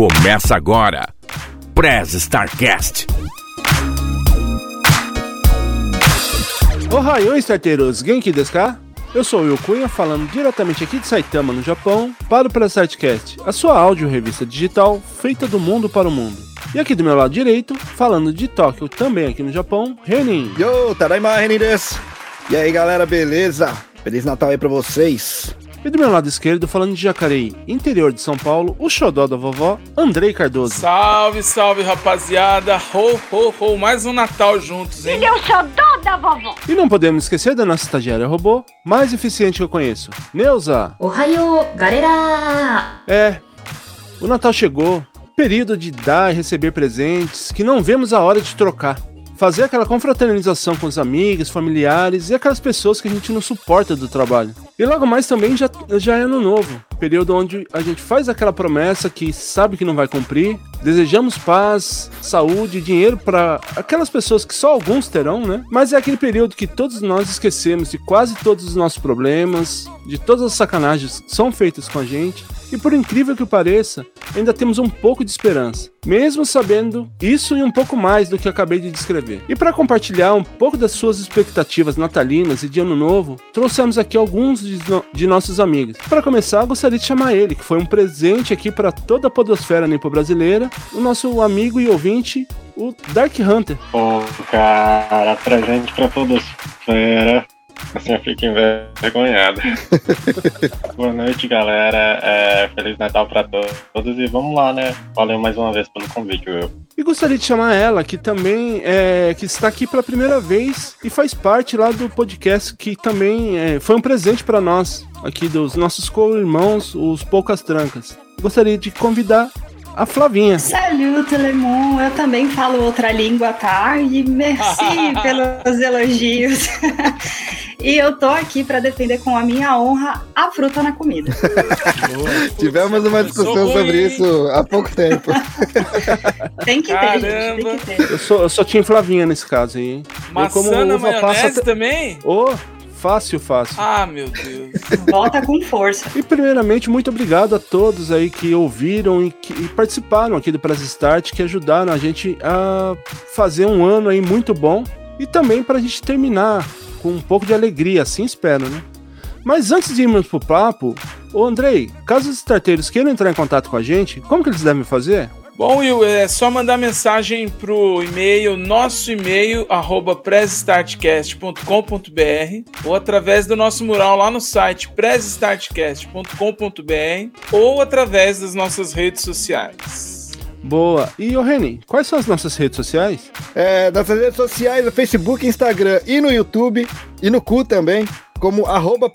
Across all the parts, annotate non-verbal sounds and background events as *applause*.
Começa agora, Prez Starcast. Ohayou, starteiros! Genki desu ka? Eu sou o Will Cunha, falando diretamente aqui de Saitama, no Japão, para o Prez Starcast, a sua áudio revista digital feita do mundo para o mundo. E aqui do meu lado direito, falando de Tóquio, também aqui no Japão, Renin. Yo, Tadaima, Renin desu! E aí, galera, beleza? Feliz Natal aí pra vocês! E do meu lado esquerdo, falando de Jacareí, interior de São Paulo, o xodó da vovó, Andrei Cardoso. Salve, salve, rapaziada. Ho, ho, ho. Mais um Natal juntos, hein? Ele é o xodó da vovó. E não podemos esquecer da nossa estagiária robô, mais eficiente que eu conheço, Neuza. Ohayou, galera! É, o Natal chegou, período de dar e receber presentes que não vemos a hora de trocar. Fazer aquela confraternização com os amigos, familiares e aquelas pessoas que a gente não suporta do trabalho. E logo mais também já, já é ano novo, período onde a gente faz aquela promessa que sabe que não vai cumprir. Desejamos paz, saúde, dinheiro para aquelas pessoas que só alguns terão, né? Mas é aquele período que todos nós esquecemos de quase todos os nossos problemas, de todas as sacanagens que são feitas com a gente. E por incrível que pareça, ainda temos um pouco de esperança, mesmo sabendo isso e um pouco mais do que acabei de descrever. E para compartilhar um pouco das suas expectativas natalinas e de ano novo, trouxemos aqui alguns de, no de nossos amigos. Para começar, gostaria de chamar ele, que foi um presente aqui para toda a podosfera nipo brasileira, o nosso amigo e ouvinte, o Dark Hunter. Pô, cara, presente pra podosfera. Assim eu fico envergonhado. *laughs* Boa noite, galera. É, Feliz Natal pra todos e vamos lá, né? Valeu mais uma vez pelo convite, Will. E gostaria de chamar ela, que também é, que está aqui pela primeira vez e faz parte lá do podcast, que também é, foi um presente para nós, aqui dos nossos co-irmãos, os Poucas Trancas. Gostaria de convidar a Flavinha. Salut, Lemon. Eu também falo outra língua, tá? E merci *laughs* pelos elogios. *laughs* e eu tô aqui para defender com a minha honra a fruta na comida. Tivemos uma discussão sobre isso há pouco tempo. *laughs* tem que ter, gente, tem que ter. Eu sou, eu sou Tim Flavinha nesse caso aí. hein? Maçã eu como na uva maionese passa... também? Ô, fácil, fácil. Ah, meu Deus. Volta com força. E primeiramente, muito obrigado a todos aí que ouviram e que e participaram aqui do Press Start, que ajudaram a gente a fazer um ano aí muito bom e também para a gente terminar com um pouco de alegria, assim espero, né? Mas antes de irmos pro papo, ô Andrei, caso os starteiros queiram entrar em contato com a gente, como que eles devem fazer? Bom, Will, é só mandar mensagem pro e-mail, nosso e-mail, arroba ou através do nosso mural lá no site pressstartcast.com.br ou através das nossas redes sociais. Boa. E ô Reni, quais são as nossas redes sociais? É, nas redes sociais, no Facebook, Instagram e no YouTube, e no cu também, como arroba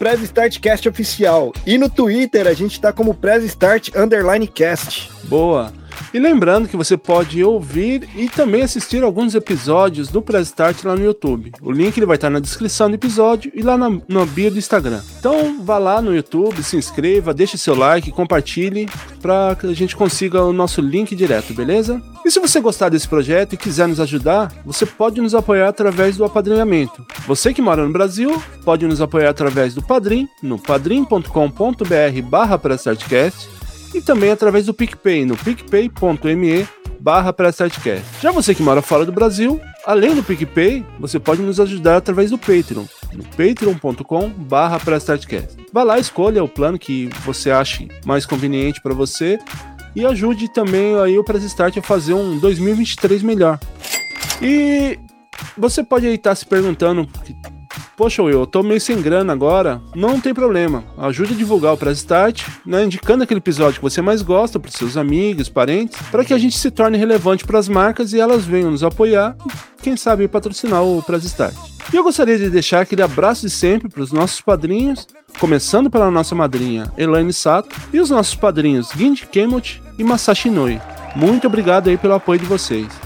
Oficial. E no Twitter, a gente tá como Prez Start Underline Cast. Boa. E lembrando que você pode ouvir e também assistir alguns episódios do Press Start lá no YouTube. O link ele vai estar na descrição do episódio e lá na, na bio do Instagram. Então vá lá no YouTube, se inscreva, deixe seu like, compartilhe para que a gente consiga o nosso link direto, beleza? E se você gostar desse projeto e quiser nos ajudar, você pode nos apoiar através do apadrinhamento. Você que mora no Brasil, pode nos apoiar através do Padrim, no padrim.com.br barra e também através do PicPay, no picpay.me barra Já você que mora fora do Brasil, além do PicPay, você pode nos ajudar através do Patreon, no patreon.com barra Vá lá, escolha o plano que você ache mais conveniente para você e ajude também aí o Press Start a fazer um 2023 melhor. E você pode aí estar se perguntando Poxa, eu tô meio sem grana agora. Não tem problema. Ajude a divulgar o Press Start, né, indicando aquele episódio que você mais gosta para seus amigos, parentes, para que a gente se torne relevante para as marcas e elas venham nos apoiar, quem sabe patrocinar o Press Start. E eu gostaria de deixar aquele abraço de sempre para os nossos padrinhos, começando pela nossa madrinha Elaine Sato e os nossos padrinhos Ginji Kemot e Masashi Noi. Muito obrigado aí pelo apoio de vocês.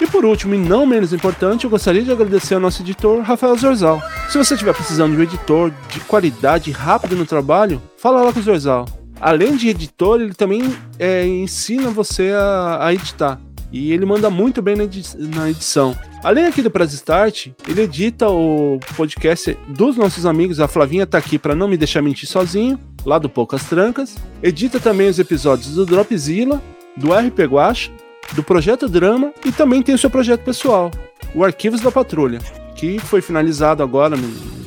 E por último, e não menos importante, eu gostaria de agradecer ao nosso editor, Rafael Zorzal. Se você estiver precisando de um editor de qualidade rápido no trabalho, fala lá com o Zorzal. Além de editor, ele também é, ensina você a, a, editar. E ele manda muito bem na edição. Além aqui do Press Start, ele edita o podcast dos nossos amigos. A Flavinha tá aqui para não me deixar mentir sozinho, lá do Poucas Trancas. Edita também os episódios do Dropzilla do RP Guacha, do Projeto Drama e também tem o seu projeto pessoal, o Arquivos da Patrulha, que foi finalizado agora,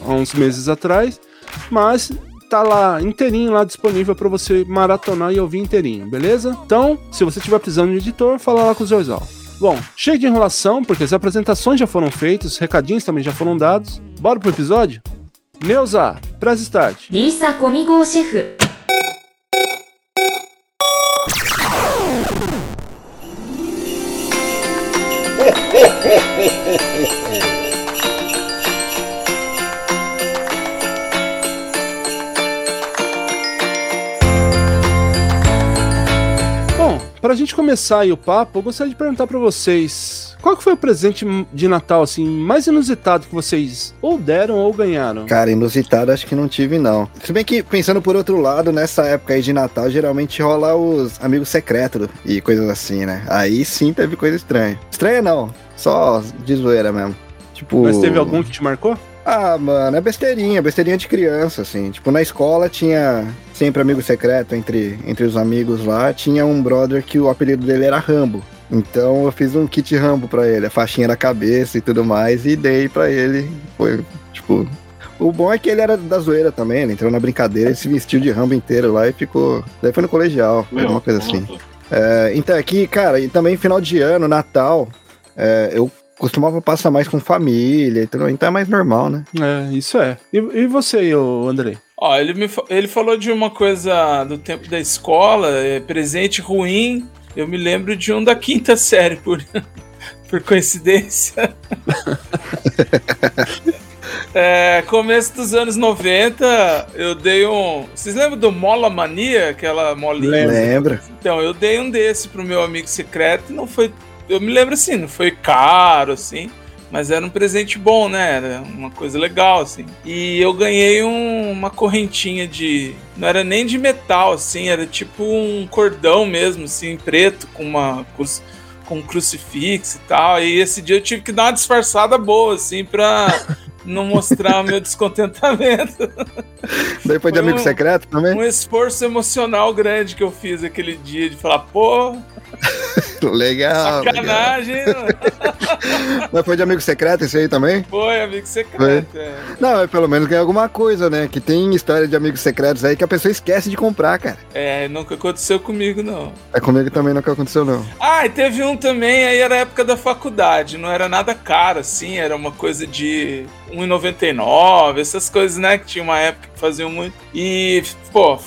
há uns meses atrás, mas tá lá inteirinho lá disponível para você maratonar e ouvir inteirinho, beleza? Então, se você tiver precisando de editor, fala lá com o Zorzal. Bom, cheio de enrolação, porque as apresentações já foram feitas, os recadinhos também já foram dados. Bora pro episódio? Neuza, press start. リーサ gente começar aí o papo, eu gostaria de perguntar pra vocês, qual que foi o presente de Natal assim mais inusitado que vocês ou deram ou ganharam? Cara, inusitado acho que não tive, não. Se bem que, pensando por outro lado, nessa época aí de Natal, geralmente rola os amigos secretos e coisas assim, né? Aí sim teve coisa estranha. Estranha não, só de zoeira mesmo. Tipo. Mas teve algum que te marcou? Ah, mano, é besteirinha, besteirinha de criança, assim. Tipo, na escola tinha sempre amigo secreto entre, entre os amigos lá. Tinha um brother que o apelido dele era Rambo. Então eu fiz um kit Rambo pra ele, a faixinha na cabeça e tudo mais, e dei pra ele. Foi, tipo. O bom é que ele era da zoeira também, ele entrou na brincadeira, ele se vestiu de Rambo inteiro lá e ficou. Daí foi no colegial, foi uma coisa assim. É, então aqui, cara, e também final de ano, Natal, é, eu costumava passar mais com família e tudo, então é mais normal, né? É, isso é. E, e você, ô Andrei? Ó, ele, me, ele falou de uma coisa do tempo da escola, é, presente ruim. Eu me lembro de um da quinta série, por, *laughs* por coincidência. *laughs* É, começo dos anos 90, eu dei um. Vocês lembram do Mola Mania? Aquela molinha? Lembra? Então, eu dei um desse pro meu amigo secreto e não foi. Eu me lembro assim, não foi caro, assim. Mas era um presente bom, né? Era uma coisa legal, assim. E eu ganhei um- uma correntinha de. Não era nem de metal, assim, era tipo um cordão mesmo, assim, preto, com uma. cruz- com um crucifixo e tal. E esse dia eu tive que dar uma disfarçada boa, assim, pra *laughs* não mostrar meu descontentamento. Daí foi de amigo um- secreto também? Um esforço emocional grande que eu fiz aquele dia de falar, pô, Legal. *laughs* legal. sacanagem, mano. *laughs* Mas foi de amigo secreto esse aí também? Foi, amigo secreto. é. Não, é pelo menos ganhar alguma coisa, né? Que tem história de amigos secretos aí que a pessoa esquece de comprar, cara. É, nunca aconteceu comigo, não. É comigo também nunca aconteceu, não. Ah, e teve um também, aí era época da faculdade, não era nada caro, assim, era uma coisa de R$1,99, essas coisas, né, que tinha uma época que faziam muito. E, pô,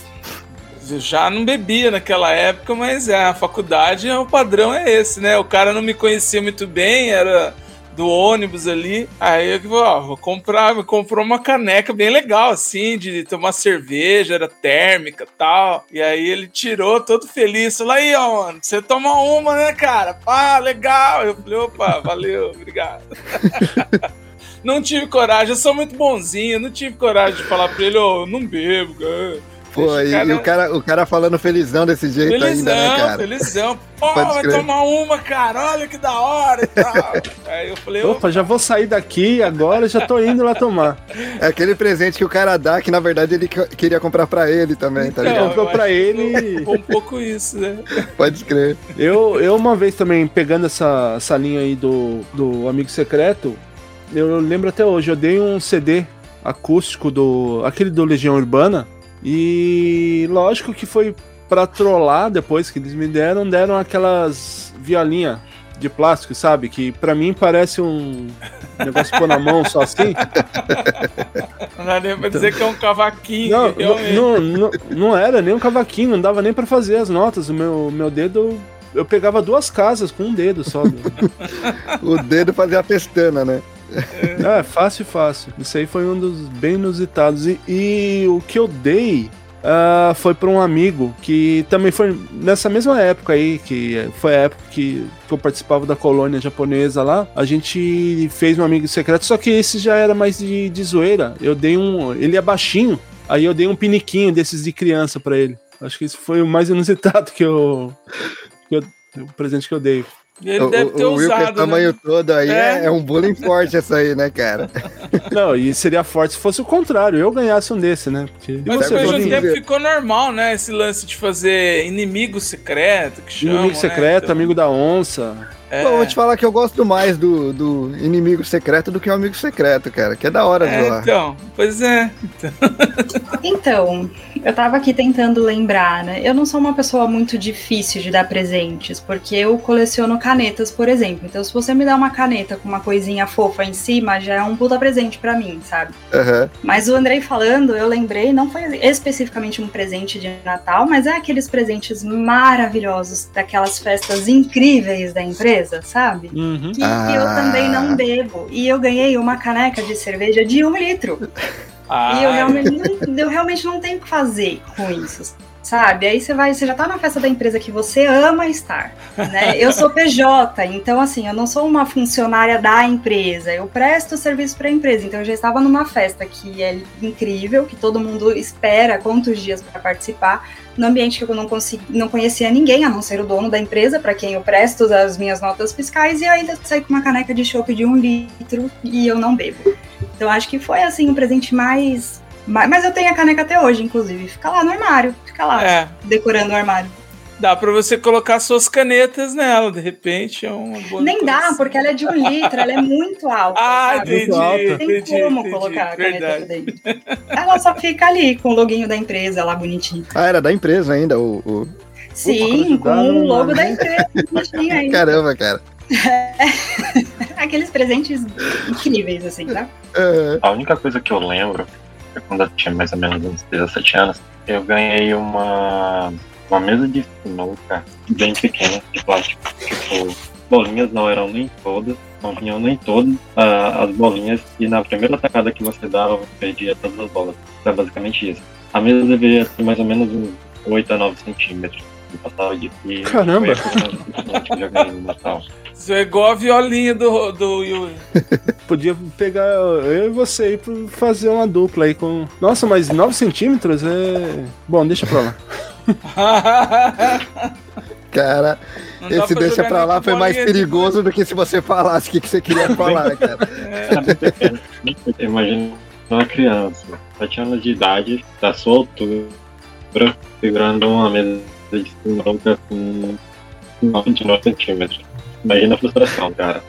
já não bebia naquela época, mas é, a faculdade, o padrão é esse, né? O cara não me conhecia muito bem, era do ônibus ali. Aí eu ó, vou comprar, me comprou uma caneca bem legal, assim, de tomar cerveja, era térmica tal. E aí ele tirou todo feliz, falou, aí, ó, mano, você toma uma, né, cara? Ah, legal. Eu falei, opa, valeu, *laughs* obrigado. *laughs* Não tive coragem, eu sou muito bonzinho, não tive coragem de falar pra ele, ô, eu não bebo, cara. Pô, e, cara- e o, cara, o cara falando felizão desse jeito Felizão, ainda, né, cara? felizão. Pô, Pode vai tomar uma, cara, olha que da hora e tal. *laughs* Aí eu falei, Opa, já vou sair daqui agora, já tô indo lá tomar. É aquele presente que o cara dá que na verdade ele que- queria comprar pra ele também, tá Então, ligado? comprou pra ele. Um pouco isso, né? Pode crer. Eu, eu uma vez também, pegando essa, essa linha aí do, do Amigo Secreto, eu lembro até hoje, eu dei um CD acústico do. aquele do Legião Urbana. E lógico que foi pra trollar depois que eles me deram, deram aquelas violinha de plástico, sabe? Que pra mim parece um negócio pôr na mão só assim. *laughs* Não dá nem pra dizer que é um cavaquinho, Não, não, não, não era nem um cavaquinho, não dava nem pra fazer as notas. O meu, meu dedo. Eu pegava duas casas com um dedo só. *laughs* O dedo fazia a pestana, né? É, fácil, fácil. Isso aí foi um dos bem inusitados. E, e o que eu dei ah, foi para um amigo que também foi nessa mesma época aí, que foi a época que, que eu participava da colônia japonesa lá. A gente fez um amigo secreto, só que esse já era mais de, de zoeira. Eu dei um. Ele é baixinho, aí eu dei um piniquinho desses de criança para ele. Acho que isso foi o mais inusitado que eu. Que eu o presente que eu dei. Ele o, deve ter o Will usado. tamanho né? todo aí é. É. um bullying forte essa aí, né, cara? *laughs* Não, e seria forte se fosse o contrário, eu ganhasse um desse, né? Porque... Mas depois de um tempo ficou normal, né? Esse lance de fazer inimigo secreto, que chama. Inimigo secreto, amigo da onça. É, Pô, vou te falar que eu gosto mais do, do inimigo secreto do que o amigo secreto, cara. Que é da hora de é, lá. então, pois é. *laughs* Então, eu tava aqui tentando lembrar, né? Eu não sou uma pessoa muito difícil de dar presentes, porque eu coleciono canetas, por exemplo. Então, se você me dá uma caneta com uma coisinha fofa em cima, já é um puta presente pra mim, sabe? Aham. Mas o Andrei falando, eu lembrei, não foi especificamente um presente de Natal, mas é aqueles presentes maravilhosos daquelas festas incríveis da empresa, sabe? Uhum. Que Ah. eu também não bebo. E eu ganhei uma caneca de cerveja de um litro. Ah, E eu realmente, não, eu realmente não tenho o que fazer com isso. Sabe? Aí você vai, você já tá na festa da empresa que você ama estar, né? Eu sou PJ, então assim, eu não sou uma funcionária da empresa, eu presto serviço para a empresa. Então eu já estava numa festa que é incrível, que todo mundo espera quantos dias para participar, no ambiente que eu não consegui, não conhecia ninguém, a não ser o dono da empresa, para quem eu presto as minhas notas fiscais, e ainda saí com uma caneca de chopp de um litro e eu não bebo. Então acho que foi assim o presente mais. mais- Mas eu tenho a caneca até hoje, inclusive. Fica lá no armário. Fica lá, É, decorando o armário. Dá pra você colocar suas canetas nela, de repente é uma boa Nem dá, decoração. porque ela é de um litro, ela é muito alta. Ah, sabe? entendi. Não tem entendi, como entendi, colocar a caneta. Ela só fica ali com o loginho da empresa lá bonitinho. Ah, era da empresa ainda, o. o- Sim, com ajudaram, o logo mano. da empresa *laughs* bonitinho aí. Caramba, cara. *laughs* Aqueles presentes incríveis, assim, tá? Aham. A única coisa que eu lembro, é quando eu tinha mais ou menos uns 17 anos, eu ganhei uma, uma mesa de sinuca bem pequena, de plástico. Tipo, bolinhas não eram nem todas, não vinham nem todas ah, as bolinhas, e na primeira tacada que você dava, você perdia todas as bolas. Então, é basicamente isso. A mesa deveria ter mais ou menos uns 8 a 9 centímetros. Eu passava de e Caramba! Foi a coisa mais importante que eu já ganhei no Natal. Isso é igual a violinha do, do Yuri. *laughs* Podia pegar eu e você aí pra fazer uma dupla aí com. Nossa, mas 9 centímetros é. Bom, deixa pra lá. *laughs* Cara, Não esse deixa pra lá foi mais perigoso do que se você falasse o que, que você queria falar, cara. Bem *laughs* pequeno. Imagina uma criança, 7 anos de idade, da sua altura, segurando uma mesa de sinuca com 29 centímetros. Imagina a frustração, cara.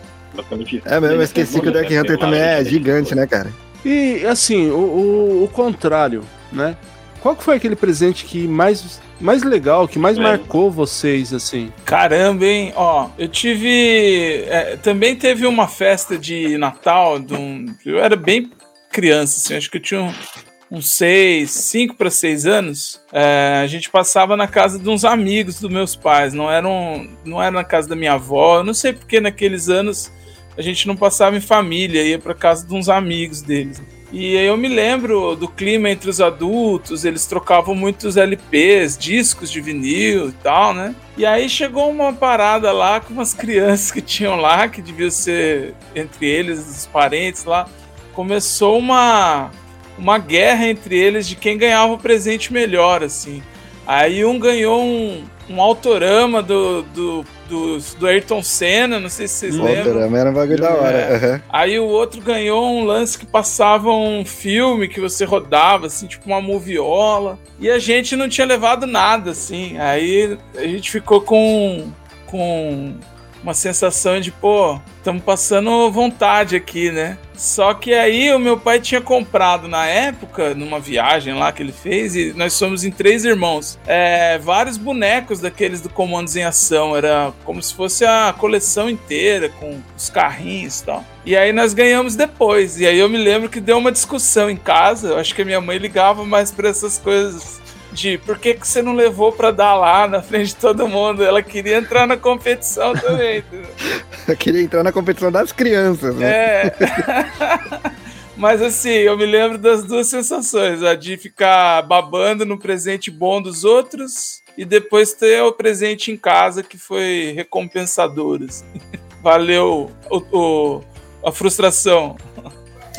É mesmo, eu esqueci que o Dark Hunter também é gigante, né, cara? E assim, o, o, o contrário, né? Qual que foi aquele presente que mais, mais legal, que mais É. marcou vocês, assim? Caramba, hein? Ó, eu tive. é, também teve uma festa de Natal. De um, eu era bem criança, assim, acho que eu tinha um- uns seis, cinco para seis anos. É, a gente passava na casa de uns amigos dos meus pais, não era, um, não era na casa da minha avó. Eu não sei porque naqueles anos a gente não passava em família, ia para casa de uns amigos deles. E eu me lembro do clima entre os adultos, eles trocavam muitos LPs, discos de vinil e tal, né? E aí chegou uma parada lá com umas *laughs* crianças que tinham lá, que devia ser entre eles, os parentes lá. Começou uma, uma guerra entre eles de quem ganhava o presente melhor, assim. Aí um ganhou um, um autorama do, do, do, do Ayrton Senna, não sei se vocês O lembram. Autorama era um bagulho da hora. É. aham. Aí o outro ganhou um lance que passava um filme que você rodava, assim, tipo uma moviola. E a gente não tinha levado nada, assim. Aí a gente ficou com, com uma sensação de, pô, estamos passando vontade aqui, né? Só que aí o meu pai tinha comprado na época, numa viagem lá que ele fez, e nós somos em três irmãos, é, vários bonecos daqueles do Comandos em Ação. Era como se fosse a coleção inteira, com os carrinhos e tal. E aí nós ganhamos depois. E aí eu me lembro que deu uma discussão em casa. Eu acho que a minha mãe ligava mais pra essas coisas de por que, que você não levou pra dar lá na frente de todo mundo? Ela queria entrar na competição também. *laughs* Eu queria entrar na competição das crianças, né? É. *laughs* Mas assim, eu me lembro das duas sensações: a de ficar babando no presente bom dos outros e depois ter o presente em casa que foi recompensador. assim. *laughs* Valeu o, o- a frustração.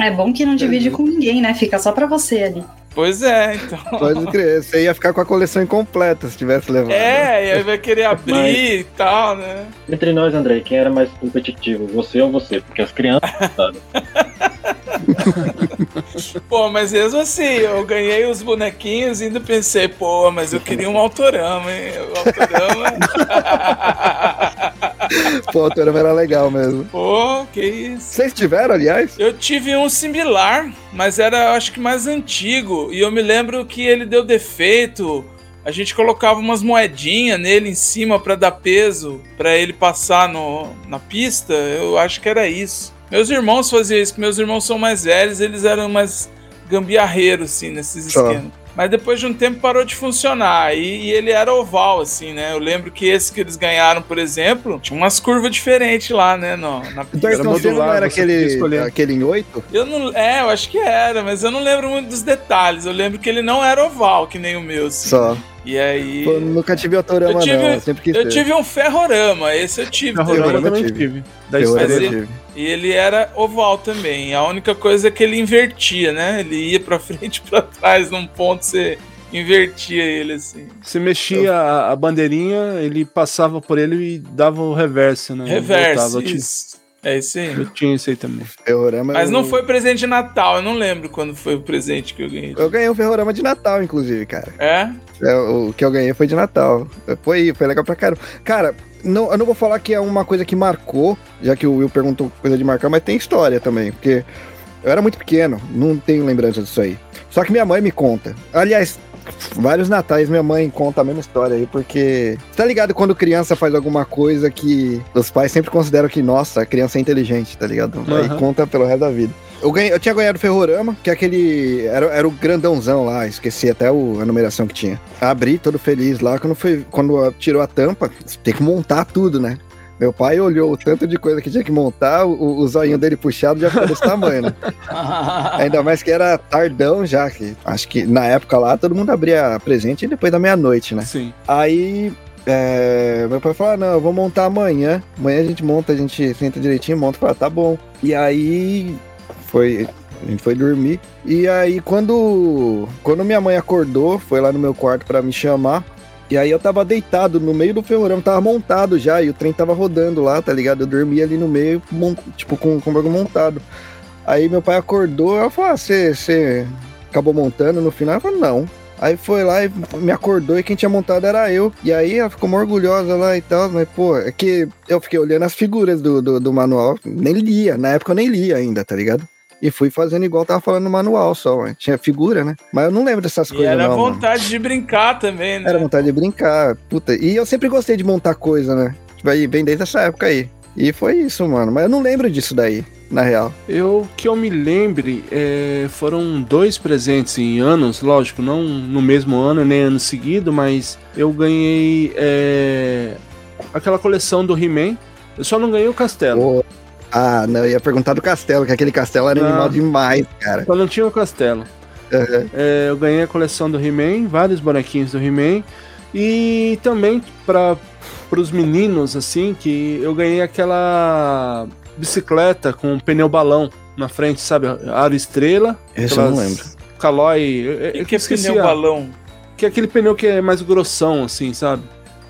É bom que não divide com ninguém, né? Fica só pra você ali. Pois é, então. Pode crer, você ia ficar com a coleção incompleta se tivesse levado. É, e aí vai querer abrir Mas- e tal, né? Entre nós, André, quem era mais competitivo, você ou você? Porque as crianças. sabe? *laughs* Pô, mas mesmo assim, eu ganhei os bonequinhos e ainda pensei, pô, mas eu queria um autorama, hein? O autorama. *laughs* *laughs* Pô, o autorama era legal mesmo. pô, que isso. Vocês tiveram, aliás? Eu tive um similar, mas era acho que mais antigo. E eu me lembro que ele deu defeito. A gente colocava umas moedinhas nele em cima pra dar peso, pra ele passar no, na pista. Eu acho que era isso. Meus irmãos faziam isso, porque meus irmãos são mais velhos, eles eram mais gambiarreiros, assim, nesses Só. esquemas. Mas depois de um tempo parou de funcionar. E, e ele era oval, assim, né? Eu lembro que esse que eles ganharam, por exemplo, tinha umas curvas diferentes lá, né? No, na. Então, Era você não modular, era aquele, aquele em oito? Eu não. É, eu acho que era, mas eu não lembro muito dos detalhes. Eu lembro que ele não era oval, que nem o meu. assim. Só. E aí. Pô, nunca tive autorama, Eu tive- não. Eu sempre quis Eu ter. tive um ferrorama, esse eu tive Ferrorama também. eu também tive. Da tive. E ele era oval também. A única coisa é que ele invertia, né? Ele ia pra *laughs* frente e pra trás num ponto, você invertia ele assim. Você mexia a, a bandeirinha, ele passava por ele e dava o reverso, né? Reverso. Isso. É isso aí. eu tinha isso aí também. Ferrorama Mas eu- não foi presente de Natal, eu não lembro quando foi o presente que eu ganhei. Eu ganhei um ferrorama de Natal, inclusive, cara. É? É, o que eu ganhei foi de Natal. Foi, foi legal pra caramba. Cara, não, eu não vou falar que é uma coisa que marcou, já que o Will perguntou coisa de marcar, mas tem história também, porque eu era muito pequeno, não tenho lembrança disso aí. Só que minha mãe me conta. Aliás, vários natais minha mãe conta a mesma história aí, porque. Tá ligado quando criança faz alguma coisa que os pais sempre consideram que, nossa, a criança é inteligente, tá ligado? Aí Aham. conta pelo resto da vida. Eu, ganhei, eu tinha ganhado o Ferrorama, que é aquele. Era, era o grandãozão lá, esqueci até o- a numeração que tinha. Abri todo feliz lá, quando, foi, quando tirou a tampa, tem que montar tudo, né? Meu pai olhou o tanto de coisa que tinha que montar, o, o zoinho dele puxado já ficou desse tamanho, né? *laughs* Ainda mais que era tardão já, que acho que na época lá todo mundo abria presente depois da meia-noite, né? Sim. Aí é, meu pai falou: ah, não, eu vou montar amanhã. Amanhã a gente monta, a gente senta direitinho, monta. Fala, tá bom. E aí foi. A gente foi dormir. E aí, quando, quando minha mãe acordou, foi lá no meu quarto pra me chamar. E aí eu tava deitado no meio do ferrorama, tava montado já, e o trem tava rodando lá, tá ligado? Eu dormi ali no meio, tipo, com, com o bagulho montado. Aí meu pai acordou, eu falei, ah, você, acabou montando no final? Eu falei, não. Aí foi lá e me acordou e quem tinha montado era eu. E aí ela ficou orgulhosa lá e tal. Mas, pô, é que eu fiquei olhando as figuras do, do, do manual. Nem lia. Na época eu nem lia ainda, tá ligado? E fui fazendo igual tava falando no manual só. ué. Tinha figura, né? Mas eu não lembro dessas E coisas, era não. mano. vontade de brincar também, né? Era vontade de brincar. Puta. E eu sempre gostei de montar coisa, né? Tipo, aí, bem desde essa época aí. E foi isso, mano. Mas eu não lembro disso daí, na real. Eu que eu me lembre, é, foram dois presentes em anos, lógico, não no mesmo ano nem ano seguido, mas eu ganhei é, aquela coleção do He-Man. Eu só não ganhei o castelo. Pô. Ah, não, eu ia perguntar do castelo, que aquele castelo era Não. animal demais, cara. Só não tinha o castelo. Uhum. É, eu ganhei a coleção do He-Man, vários bonequinhos do He-Man. E também para os meninos, assim, que eu ganhei aquela bicicleta com pneu balão na frente, sabe? Aro estrela. Esse eu não lembro. Calói. eu- O eu que, é pneu balão? Que é aquele pneu que é mais grossão, assim, sabe?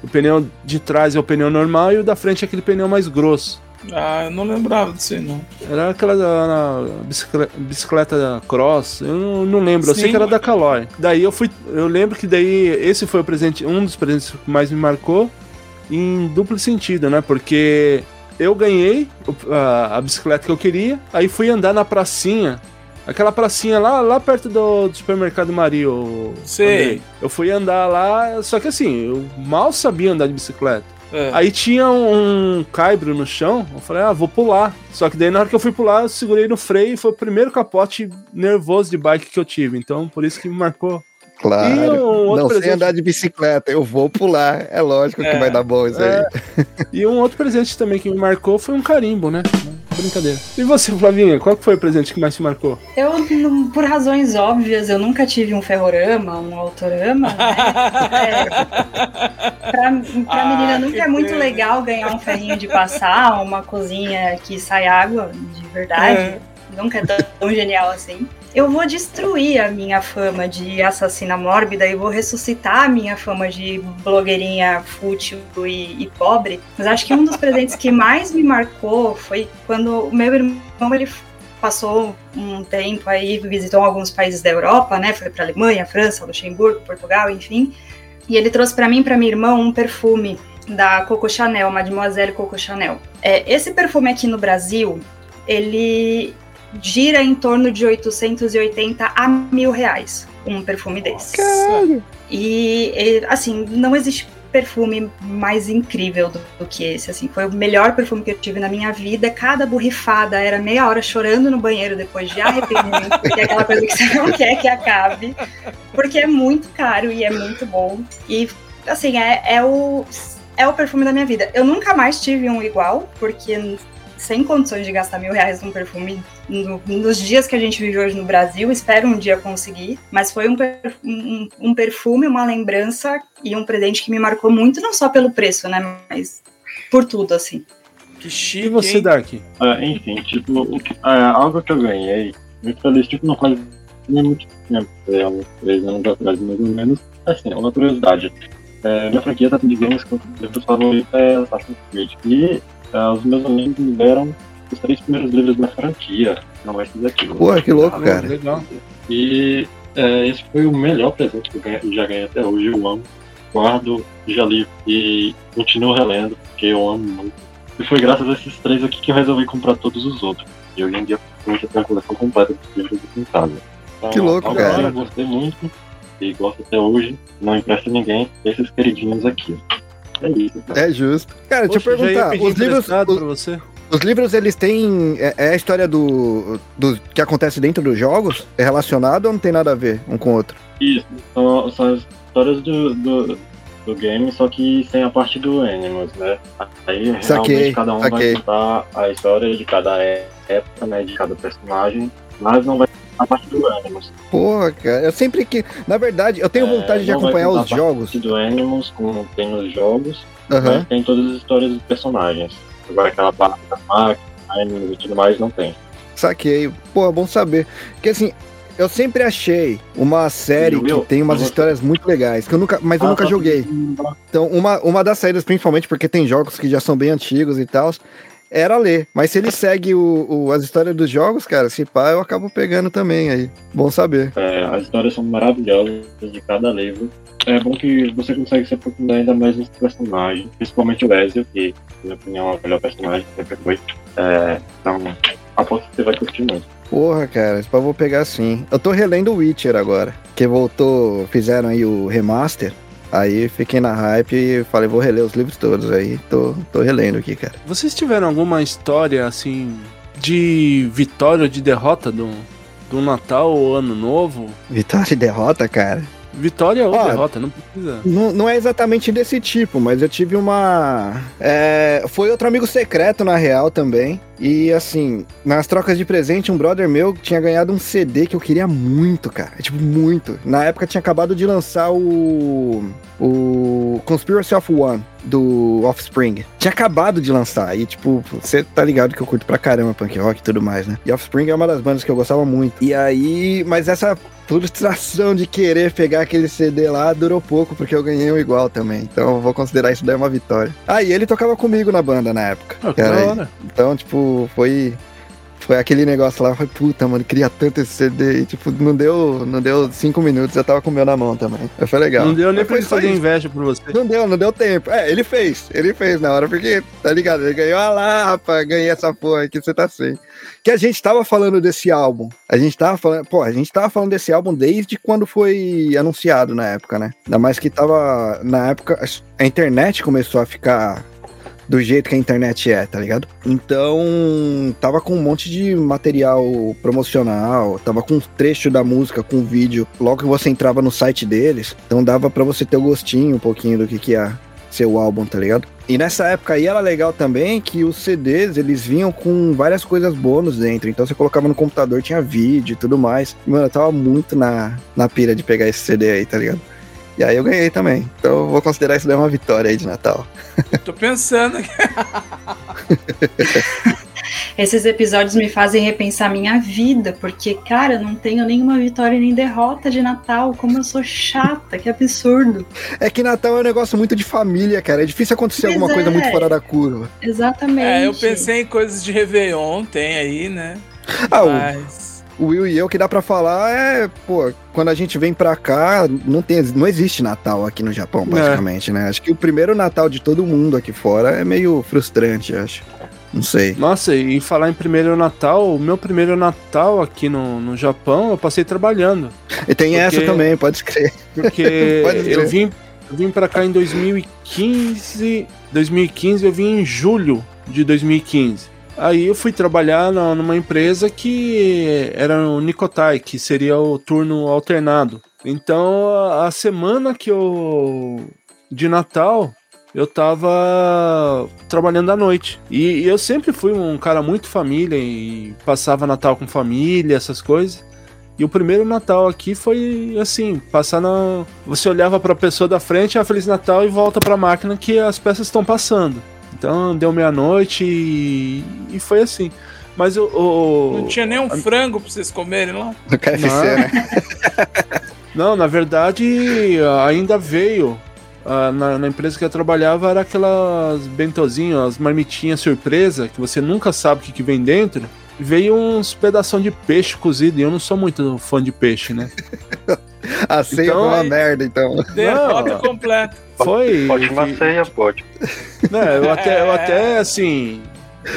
O pneu de trás é o pneu normal e o da frente é aquele pneu mais grosso. Ah, eu não lembrava disso aí, não. Era aquela da- bicicleta, bicicleta cross, eu não, não lembro, eu sei Sim. que era da Caloi. Daí eu fui, eu lembro que daí esse foi o presente, um dos presentes que mais me marcou em duplo sentido, né? Porque eu ganhei a, a bicicleta que eu queria, aí fui andar na pracinha, aquela pracinha lá, lá perto do, do supermercado Mario. Sei. Andrei. Eu fui andar lá, só que assim, eu mal sabia andar de bicicleta. É. Aí tinha um caibro no chão, eu falei, ah, vou pular. Só que daí na hora que eu fui pular, eu segurei no freio e foi o primeiro capote nervoso de bike que eu tive. Então, por isso que me marcou. E Claro. um outro Não sei presente- andar de bicicleta, eu vou pular. É lógico que É. vai dar bom isso É. aí. E um outro presente também que me marcou foi um carimbo, né? Brincadeira. E você, Flavinha, qual foi o presente que mais te marcou? Eu, não- por razões óbvias, eu nunca tive um ferrorama, um autorama, né? É, pra, pra Ah, menina nunca é muito pena. legal ganhar um ferrinho de passar, uma cozinha que sai água de verdade. É. nunca é *laughs* tão genial assim. Eu vou destruir a minha fama de assassina mórbida e vou ressuscitar a minha fama de blogueirinha fútil e, e pobre. Mas acho que um dos presentes que mais me marcou foi quando o meu irmão ele passou um tempo aí, visitou alguns países da Europa, né? Foi para Alemanha, França, Luxemburgo, Portugal, enfim. E ele trouxe para mim para minha irmã um perfume da Coco Chanel, Mademoiselle Coco Chanel. É, esse perfume aqui no Brasil, ele gira em torno de 880 a mil reais um perfume desse. Caralho! E, e, assim, não existe perfume mais incrível do, do, que esse, assim, foi o melhor perfume que eu tive na minha vida, cada borrifada era meia hora chorando no banheiro depois de arrependimento, porque é aquela coisa que você não *laughs* quer que acabe, porque é muito caro e é muito bom, e assim, é, é o é o perfume da minha vida. Eu nunca mais tive um igual, porque sem condições de gastar mil reais num perfume no, nos dias que a gente vive hoje no Brasil, espero um dia conseguir, mas foi um, um, um, perfume, uma lembrança e um presente que me marcou muito, não só pelo preço, né, mas por tudo, assim. Que chique, e você, Dark? É, enfim, tipo, é, algo que eu ganhei, muito feliz, tipo, não faz muito tempo, é uns três anos atrás, mais ou menos, assim, uma curiosidade. É, minha franquia tá de games com livros favoritos é Assassin's Creed. E é, os meus amigos me deram os três primeiros livros da franquia, não esses aqui. Pô, que louco, ah, cara. Legal. E é, esse foi o melhor presente que eu ganhei, já ganhei até hoje. Eu amo, guardo, já li e continuo relendo, porque eu amo muito. E foi graças a esses três aqui que eu resolvi comprar todos os outros. E hoje em dia eu tenho a coleção completa dos livros em casa. Então, que louco, cara. Eu gostei muito e gosto até hoje. Não empresta ninguém esses queridinhos aqui. É isso. É justo. Cara, Poxa, deixa eu perguntar. Os livros, os, você. os livros, eles têm. É, é, a história do, do que acontece dentro dos jogos? É relacionado ou não tem nada a ver um com o outro? Isso. São, são as histórias do, do, do game, só que sem a parte do Animals, né? Aí saquei, realmente cada um saquei. vai contar a história de cada época, né? De cada personagem. Mas não vai parte do Animals. Porra, cara, eu sempre que. Na verdade, eu tenho vontade É, de acompanhar os a jogos. parte do Animals, como tem nos jogos, Aham. mas tem todas as histórias dos personagens. Agora aquela parte da máquina, Animals e tudo mais, não tem. Saquei. Pô, é bom saber. Porque assim, eu sempre achei uma série que tem umas histórias muito legais, que eu nunca, mas eu Ah, nunca joguei. Então, uma, uma das saídas, principalmente porque tem jogos que já são bem antigos e tal, era ler. Mas se ele segue o, o- as histórias dos jogos, cara, se pá, eu acabo pegando também aí. Bom saber. É, as histórias são maravilhosas de cada livro. É bom que você consegue se aprofundar ainda mais nos personagens, principalmente o Ezio, que, na minha opinião, é o melhor personagem que sempre foi. É, então, aposto que você vai curtir muito. Porra, cara, eu vou pegar sim. Eu tô relendo o Witcher agora, que voltou, fizeram aí o remaster. Aí fiquei na hype e falei, vou reler os livros todos aí. Tô, tô relendo aqui, cara. Vocês tiveram alguma história, assim, de vitória ou de derrota do, do Natal ou Ano Novo? Vitória e derrota, cara. Vitória ou Ó, derrota, não precisa. Não, não é exatamente desse tipo, mas eu tive uma. é, foi outro amigo secreto, na real, também. E assim, nas trocas de presente, um brother meu tinha ganhado um CD que eu queria muito, cara. Tipo, muito. Na época tinha acabado de lançar o. O Conspiracy of One, do Offspring. Tinha acabado de lançar. E, tipo, você tá ligado que eu curto pra caramba punk rock e tudo mais, né? E Offspring é uma das bandas que eu gostava muito. E aí, mas essa frustração de querer pegar aquele CD lá durou pouco, porque eu ganhei um igual também. Então eu vou considerar isso daí uma vitória. Ah, e ele tocava comigo na banda na época. Ah, que Cara, da hora. Então, tipo, foi. Foi aquele negócio lá, foi puta, mano, queria tanto esse CD. E, tipo, não deu, não deu cinco minutos, eu tava com o meu na mão também. Foi legal. Não deu nem pra ele fazer inveja por você. Não deu, não deu tempo. É, ele fez, ele fez na hora, porque, tá ligado? Ele ganhou, ah lá, rapaz, ganhei essa porra aqui, você tá sem. Que a gente tava falando desse álbum. A gente tava falando, pô, a gente tava falando desse álbum desde quando foi anunciado na época, né? Ainda mais que tava, na época, a internet começou a ficar do jeito que a internet é, tá ligado? Então, tava com um monte de material promocional, tava com um trecho da música, com vídeo, logo que você entrava no site deles, então dava pra você ter o gostinho um pouquinho do que que ia ser o álbum, tá ligado? E nessa época aí era legal também que os CDs, eles vinham com várias coisas bônus dentro, então você colocava no computador, tinha vídeo e tudo mais. Mano, eu tava muito na, na pira de pegar esse CD aí, tá ligado? E aí eu ganhei também. Então eu vou considerar isso daí uma vitória aí de Natal. *laughs* Tô pensando *laughs* esses episódios me fazem repensar minha vida, porque, cara, eu não tenho nenhuma vitória nem derrota de Natal. Como eu sou chata, que absurdo. É que Natal é um negócio muito de família, cara. É difícil acontecer Pois alguma coisa é. muito fora da curva. Exatamente. É, eu pensei em coisas de Réveillon, tem aí, né? Ah, Mas. O Will e eu, que dá pra falar é, pô, quando a gente vem pra cá, não, tem, não existe Natal aqui no Japão, basicamente, né? Acho que o primeiro Natal de todo mundo aqui fora é meio frustrante, acho. Não sei. Nossa, e falar em primeiro Natal, o meu primeiro Natal aqui no, no Japão, eu passei trabalhando. E tem Porque- essa também, pode escrever. Porque *laughs* Pode crer. eu vim, eu vim pra cá em 2015. 2015, eu vim em julho de 2015. Aí eu fui trabalhar na- numa empresa que era o Nikotai, que seria o turno alternado. Então a, a semana que eu. de Natal, eu tava trabalhando à noite. E, e eu sempre fui um cara muito família e passava Natal com família, essas coisas. E o primeiro Natal aqui foi assim, passar na. Você olhava pra pessoa da frente, ah, Feliz Natal, e volta pra máquina que as peças estão passando. Então deu meia-noite e, e foi assim. Mas o. o- Não tinha nem um frango pra vocês comerem lá? No KFC, Não. né? *laughs* Não, na verdade, ainda veio. ah, na, na empresa que eu trabalhava era aquelas bentozinhos, as marmitinhas surpresa, que você nunca sabe o que, que vem dentro. Veio uns pedação de peixe cozido, e eu não sou muito fã de peixe, né? *laughs* A ceia Então, uma merda, então. Derrota completa. Foi. Ótima ceia, pode. né, eu até, eu até assim.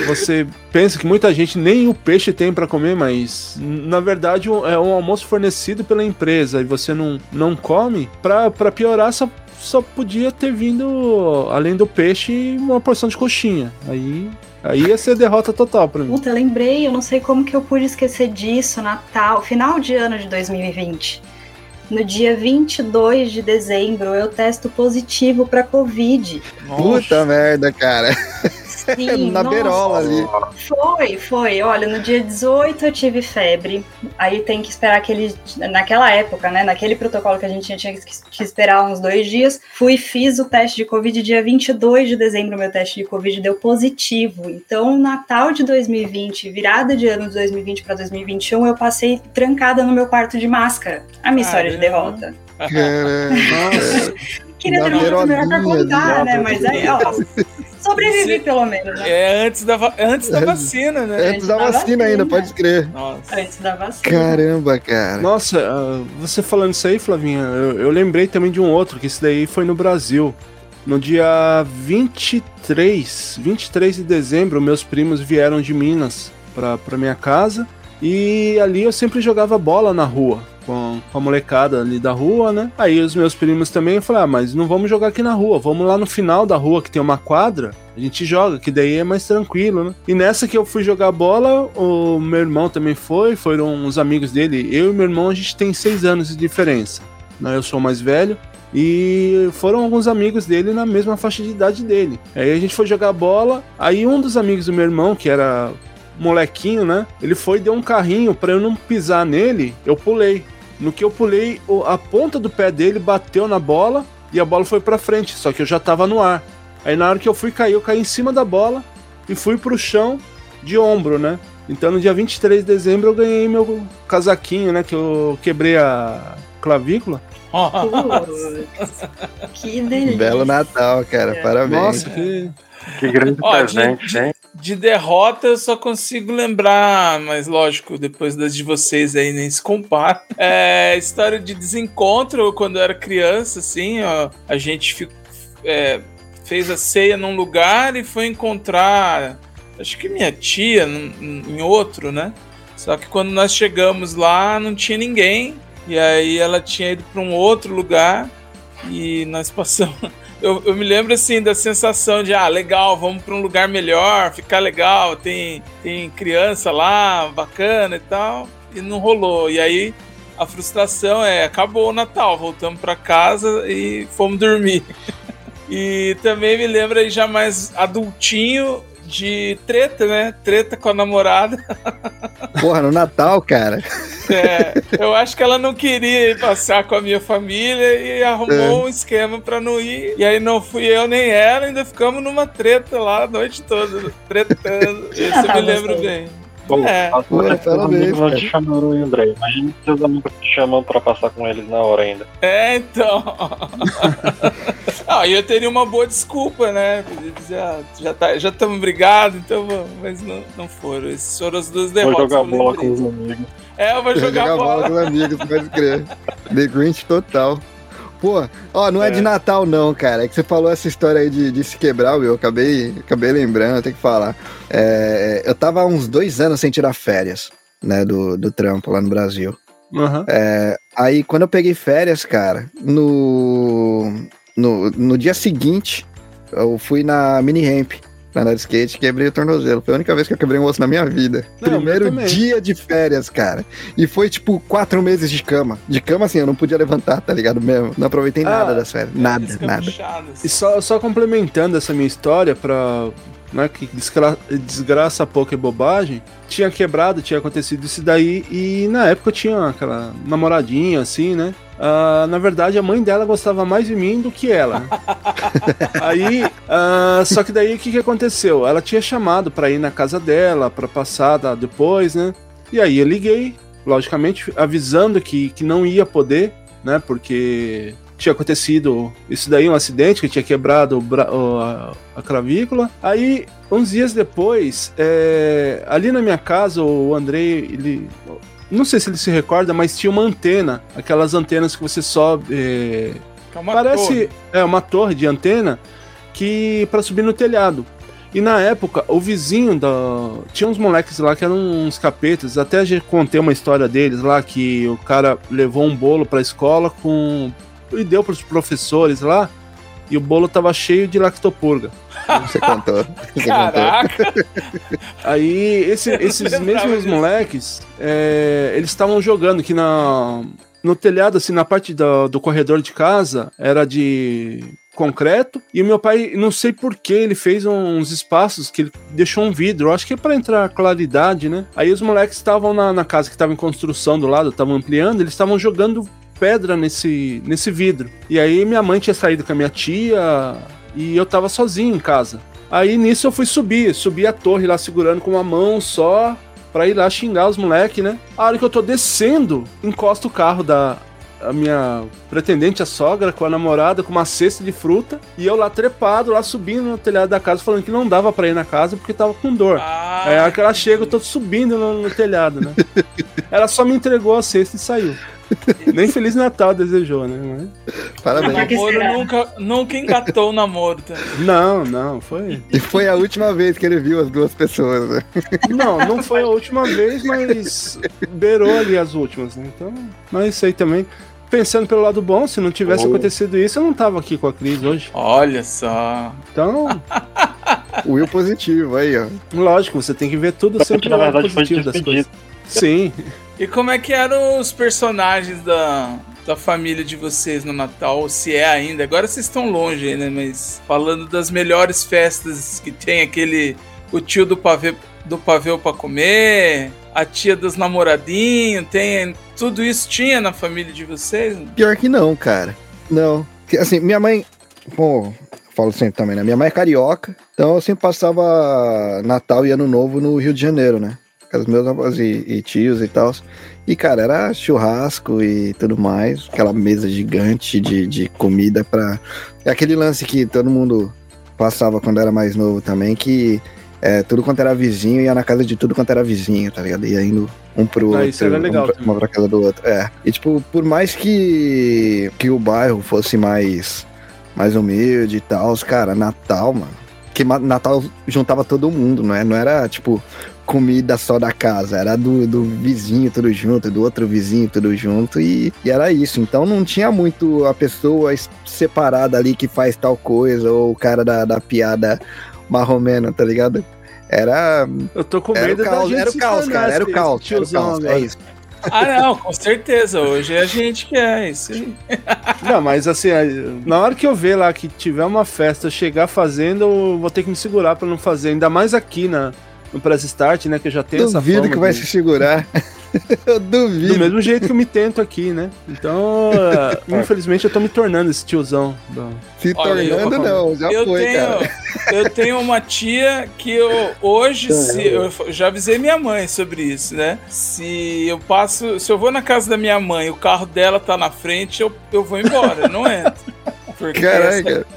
Você pensa que muita gente nem o peixe tem pra comer, mas na verdade é um almoço fornecido pela empresa e você não, não come. Pra, pra piorar, só, só podia ter vindo, além do peixe, uma porção de coxinha. Aí, aí ia ser derrota total pra mim. Puta, eu lembrei, eu não sei como que eu pude esquecer disso, Natal, final de ano de 2020. No dia 22 de dezembro, eu testo positivo pra Covid. Puta merda, cara. Sim, *laughs* Na nossa, beirola ali. Foi, foi. Olha, no dia 18 eu tive febre. Aí tem que esperar aquele. Naquela época, né? Naquele protocolo que a gente tinha, tinha que esperar uns dois dias. Fui e fiz o teste de Covid dia 22 de dezembro. Meu teste de Covid deu positivo. Então, Natal de 2020, virada de ano de 2020 para 2021, eu passei trancada no meu quarto de máscara. A minha história de. Derrota. Cara, Nossa, Queria ter muito melhor pra contar, né? Mas aí, ó. Sobrevivi Você- pelo menos, né? É antes da, va- antes da vacina, né? antes da da vacina vacina. ainda, pode escrever. Nossa. Antes da vacina. Caramba, cara. Nossa, ah, você falando isso aí, Flavinha, eu, eu lembrei também de um outro, que esse daí foi no Brasil. No dia 23, 23 de dezembro, meus primos vieram de Minas pra, pra minha casa. E ali eu sempre jogava bola na rua, com, com a molecada ali da rua, né? Aí os meus primos também, falei, ah, mas não vamos jogar aqui na rua, vamos lá no final da rua que tem uma quadra, a gente joga, que daí é mais tranquilo, né? E nessa que eu fui jogar bola, o meu irmão também foi, foram uns amigos dele. Eu e meu irmão, a gente tem seis anos de diferença. Né? Eu sou mais velho. E foram alguns amigos dele na mesma faixa de idade dele. Aí a gente foi jogar bola. Aí um dos amigos do meu irmão, que era molequinho, né? Ele foi deu um carrinho pra eu não pisar nele. Eu pulei. No que eu pulei, a ponta do pé dele bateu na bola e a bola foi pra frente. Só que eu já tava no ar. Aí na hora que eu fui cair, eu caí em cima da bola e fui pro chão de ombro, né? Então no dia 23 de dezembro eu ganhei meu casaquinho, né? Que eu quebrei a clavícula. Putz, *laughs* que delícia. Belo Natal, cara. Parabéns. Nossa, que. Que grande Ó, presente, hein? De derrota eu só consigo lembrar, mas lógico, depois das de vocês aí nem se compara. *laughs* É, história de desencontro quando eu era criança, assim, ó, a gente é, fez a ceia num lugar e foi encontrar, acho que minha tia em outro, né? Só que quando nós chegamos lá não tinha ninguém e aí ela tinha ido para um outro lugar e nós passamos eu, eu me lembro assim da sensação de ah, legal, vamos para um lugar melhor, ficar legal, tem, tem criança lá, bacana e tal, e não rolou. E aí a frustração é, acabou o Natal, voltamos para casa e fomos dormir. *laughs* e também me lembra aí já mais adultinho de treta, né? Treta com a namorada. *laughs* Porra, no Natal, cara. É, eu acho que ela não queria ir passar com a minha família e arrumou É. um esquema pra não ir. E aí não fui eu nem ela, ainda ficamos numa treta lá a noite toda, tretando. Isso eu me lembro bem. Bom, É. as seus parabéns, não te chamaram, André. Imagina que seus amigos te chamam pra passar com eles na hora ainda. É, então. *laughs* ah, e eu teria uma boa desculpa, né? Podia dizer, ah, já tá, já estamos brigados, então vamos. Mas não, não foram. Esses foram as duas Vou derrotas. jogar que eu bola com os amigos. É, eu vou jogar, Jogar bola bola. com amigos, pode crer. The Grinch total. Pô, ó, não é, É. de Natal não, cara. É que você falou essa história aí de, de se quebrar, Will. Eu acabei, acabei lembrando, eu tenho que falar. É, eu tava há uns dois anos sem tirar férias, né, do, do trampo lá no Brasil. Aham. É, aí quando eu peguei férias, cara, no, no, no dia seguinte, eu fui na mini ramp. Pra andar de skate, quebrei o tornozelo. Foi a única vez que eu quebrei um osso na minha vida. Não, Primeiro dia de férias, cara. E foi tipo quatro meses de cama. De cama, assim, eu não podia levantar, tá ligado mesmo? Não aproveitei Ah, nada das férias. Nada, nada. E só, só complementando essa minha história pra. Né, que desgra desgraça pouco é bobagem. Tinha quebrado, tinha acontecido isso daí. E na época eu tinha aquela namoradinha, assim, né? Ah, na verdade, a mãe dela gostava mais de mim do que ela. *laughs* aí, ah, só que daí o que, que aconteceu? Ela tinha chamado pra ir na casa dela, pra passar da- depois, né? E aí eu liguei, logicamente, avisando que, que não ia poder, né? Porque tinha acontecido isso daí, um acidente, que tinha quebrado a, a clavícula. Aí, uns dias depois, é, ali na minha casa, o Andrei, ele. Não sei se ele se recorda, mas tinha uma antena, aquelas antenas que você sobe. é, é uma Parece torre. é uma torre de antena que para subir no telhado. E na época, o vizinho da. Tinha uns moleques lá que eram uns capetas. Até já contei uma história deles lá que o cara levou um bolo pra escola com. E deu pros professores lá. E o bolo tava cheio de lactopurga. Você contou. Você *laughs* contou. Caraca, *laughs* Aí esse- esses mesmos disso. moleques, é, eles estavam jogando que na no telhado, assim, na parte do, do corredor de casa, era de concreto. E o meu pai, não sei por que, ele fez uns espaços que ele deixou um vidro. Eu acho que é pra entrar claridade, né? Aí os moleques estavam na, na casa que estava em construção do lado, estavam ampliando, eles estavam jogando pedra nesse, nesse vidro. E aí minha mãe tinha saído com a minha tia e eu tava sozinho em casa. Aí nisso eu fui subir, subi a torre lá segurando com uma mão só pra ir lá xingar os moleques, né? A hora que eu tô descendo, encosta o carro da a minha pretendente, a sogra, com a namorada, com uma cesta de fruta, e eu lá trepado, lá subindo no telhado da casa, falando que não dava pra ir na casa porque tava com dor. Ah, Aí a hora que ela chega, eu tô subindo no, no telhado, né? *laughs* ela só me entregou a cesta e saiu. *laughs* Nem Feliz Natal desejou, né? Mas- o Parabéns. Que namoro nunca, nunca engatou o namoro também. Não, não, foi. E foi a última vez que ele viu as duas pessoas, né? Não, não foi a última vez, mas beirou ali as últimas, né? Então, mas isso aí também. Pensando pelo lado bom, se não tivesse Oh. acontecido isso, eu não tava aqui com a Cris hoje. Olha só. Então, *laughs* O Will positivo, aí, ó. lógico, você tem que ver tudo sempre na o lado foi positivo das coisas. Sim. E como é que eram os personagens da, da família de vocês no Natal? Se é ainda? Agora vocês estão longe, né? Mas falando das melhores festas que tem aquele. O tio do pavê, do pavê pra comer, a tia dos namoradinhos, tem. Tudo isso tinha na família de vocês? Pior que não, cara. Não. Assim, minha mãe. Eu falo sempre também, né? Minha mãe é carioca, então eu sempre passava Natal e Ano Novo no Rio de Janeiro, né? Com os meus avós e, e tios e tal. E, cara, era churrasco e tudo mais. Aquela mesa gigante de, de comida pra. É aquele lance que todo mundo passava quando era mais novo também, que é, tudo quanto era vizinho ia na casa de tudo quanto era vizinho, tá ligado? Ia indo um pro Ah, outro, legal um pra, uma pra casa do outro. É. E tipo, por mais que, que o bairro fosse mais, mais humilde e tal, cara, Natal, mano. Que Natal juntava todo mundo, não é? Não era tipo comida só da casa, era do, do vizinho tudo junto, do outro vizinho tudo junto e, e era isso. Então não tinha muito a pessoa es- separada ali que faz tal coisa ou o cara da, da piada marromeno, tá ligado? Era, Eu tô com era medo o caos, da gente era o caos, cara, era o caos, era o tiozão caos, é isso. Ah, não, com certeza. Hoje é a gente que é isso aí. Não, mas assim, na hora que eu ver lá que tiver uma festa, chegar fazendo, eu vou ter que me segurar pra não fazer. Ainda mais aqui na, no Press Start, né? Que eu já tenho essa Duvido que vai de- se segurar. *laughs* Eu Do duvido. mesmo jeito que eu me tento aqui, né? Então, eh, *laughs* infelizmente, eu tô me tornando esse tiozão. do- Se Olha, eu- tornando, não. Já eu foi, tenho, cara. eu tenho uma tia que eu hoje se, eu já avisei minha mãe sobre isso, né? Se eu passo, se eu vou na casa da minha mãe, e o carro dela tá na frente, eu, eu vou embora, eu não entro. *laughs* Porque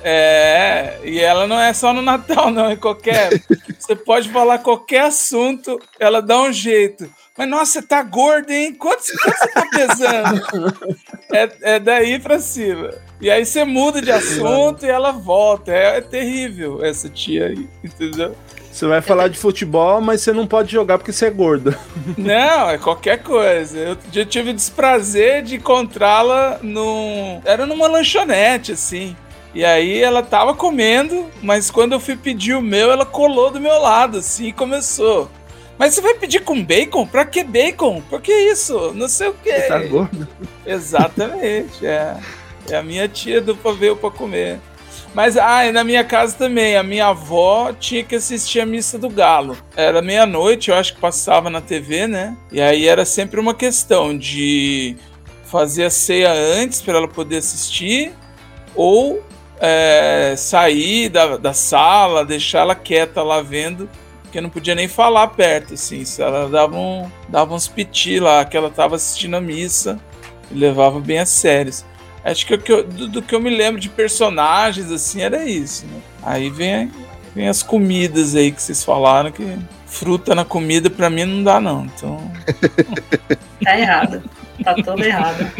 é, e ela não é só no Natal, não, é qualquer. *laughs* Você pode falar qualquer assunto, ela dá um jeito. Mas nossa, você tá gordo, hein? Quanto, quanto você tá pesando? *laughs* É, é daí pra cima. E aí você muda de assunto e ela volta. É, é terrível essa tia aí, entendeu? Você vai falar de futebol, mas você não pode jogar porque você é gordo. *laughs* Não, é qualquer coisa. Eu, eu tive o desprazer de encontrá-la num. Era numa lanchonete, assim. E aí ela tava comendo, mas quando eu fui pedir o meu, ela colou do meu lado, assim, e começou. Mas você vai pedir com bacon? Pra que bacon? Por que isso? Não sei o quê. Você tá gordo. Exatamente, é. É a minha tia do pavê pra comer. Mas, ah, na minha casa também, a minha avó tinha que assistir a missa do galo. Era meia-noite, eu acho que passava na TV, né? E aí era sempre uma questão de fazer a ceia antes para ela poder assistir, ou é, sair da, da sala, deixar ela quieta lá vendo, porque não podia nem falar perto, assim. Ela dava, um, dava uns piti lá, que ela tava assistindo a missa e levava bem a sério. Acho que, o que eu- do, do que eu me lembro de personagens, assim, era isso, né? Aí vem, vem as comidas aí que vocês falaram, que fruta na comida pra mim não dá, não. Então, *laughs* Tá errado. Tá todo errado.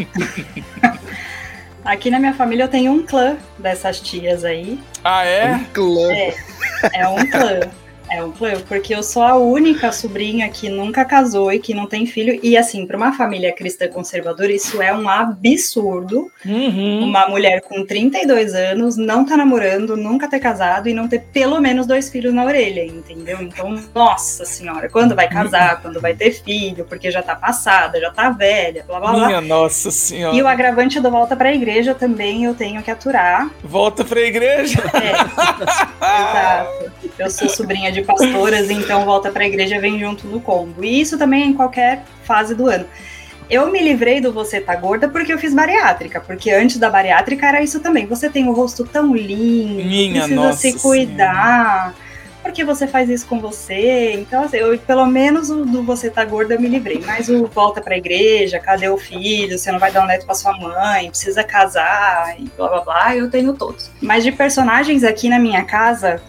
Aqui na minha família eu tenho um clã dessas tias aí. ah, é? Um clã. É, é um clã. É um porque eu sou a única sobrinha que nunca casou e que não tem filho. E assim, para uma família cristã conservadora, isso é um absurdo. Uhum. Uma mulher com 32 anos não tá namorando, nunca ter casado e não ter pelo menos dois filhos na orelha, entendeu? Então, nossa senhora, quando vai casar, quando vai ter filho, porque já tá passada, já tá velha, blá blá blá. Minha nossa senhora. E o agravante do volta pra igreja também eu tenho que aturar. Volta pra igreja. É, *laughs* exato. Eu sou sobrinha de pastoras, então volta pra igreja vem junto no combo. E isso também é em qualquer fase do ano. Eu me livrei do você tá gorda porque eu fiz bariátrica, porque antes da bariátrica era isso também. Você tem o rosto tão lindo, Minha precisa se cuidar. Por que você faz isso com você? Então, assim, eu, pelo menos o do você tá gorda eu me livrei. Mas o volta pra igreja, cadê o filho? Você não vai dar um neto pra sua mãe, precisa casar e blá blá blá, eu tenho todos. Mas de personagens aqui na minha casa,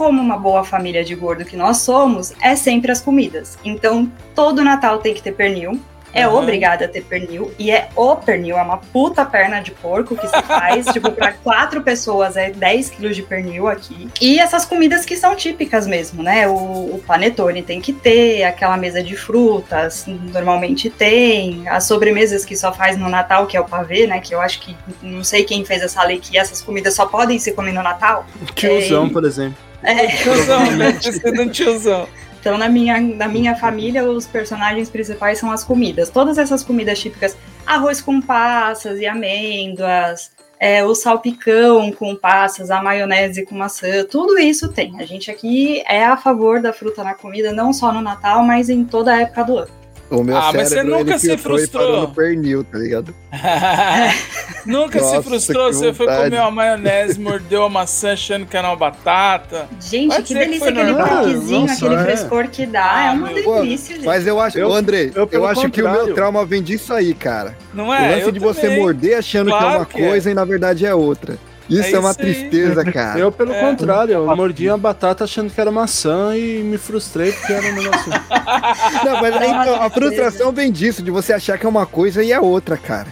como uma boa família de gordo que nós somos, é sempre as comidas. Então, todo Natal tem que ter pernil. É Aham. obrigada a ter pernil. E é o pernil, é uma puta perna de porco que se faz. *laughs* tipo, pra quatro pessoas é 10 quilos de pernil aqui. E essas comidas que são típicas mesmo, né? O, o panetone tem que ter, aquela mesa de frutas normalmente tem. As sobremesas que só faz no Natal, que é o pavê, né? Que eu acho que não sei quem fez essa lei que essas comidas só podem se comer no Natal. Tiozão, É. por exemplo. É, Tiozão, né? *laughs* Sido um tiozão. Então, na minha, na minha família, os personagens principais são as comidas. Todas essas comidas típicas, arroz com passas e amêndoas, é, o salpicão com passas, a maionese com maçã, tudo isso tem. A gente aqui é a favor da fruta na comida, não só no Natal, mas em toda a época do ano. O meu Ah, mas você cérebro, nunca se frustrou. no pernil, tá ligado? *laughs* Nunca se Nossa, frustrou, que você foi comer uma maionese, mordeu a maçã achando que era uma batata. Gente, Pode que que delícia foi aquele croquezinho, Nossa, aquele é. frescor que dá. Ah, é uma meu. delícia, gente. Mas eu acho, Eu- ô Andrei, eu eu, acho que o meu trauma vem disso aí, cara. Não o é? lance Eu de você também. morder achando que é Claro uma que é. coisa e na verdade é outra. Isso É é, uma isso aí. tristeza, cara. Eu, pelo É. contrário, eu mordi uma batata achando que era maçã e me frustrei porque era um negócio. *laughs* Não, mas aí, É uma então, a frustração vem disso, de você achar que é uma coisa e é outra, cara.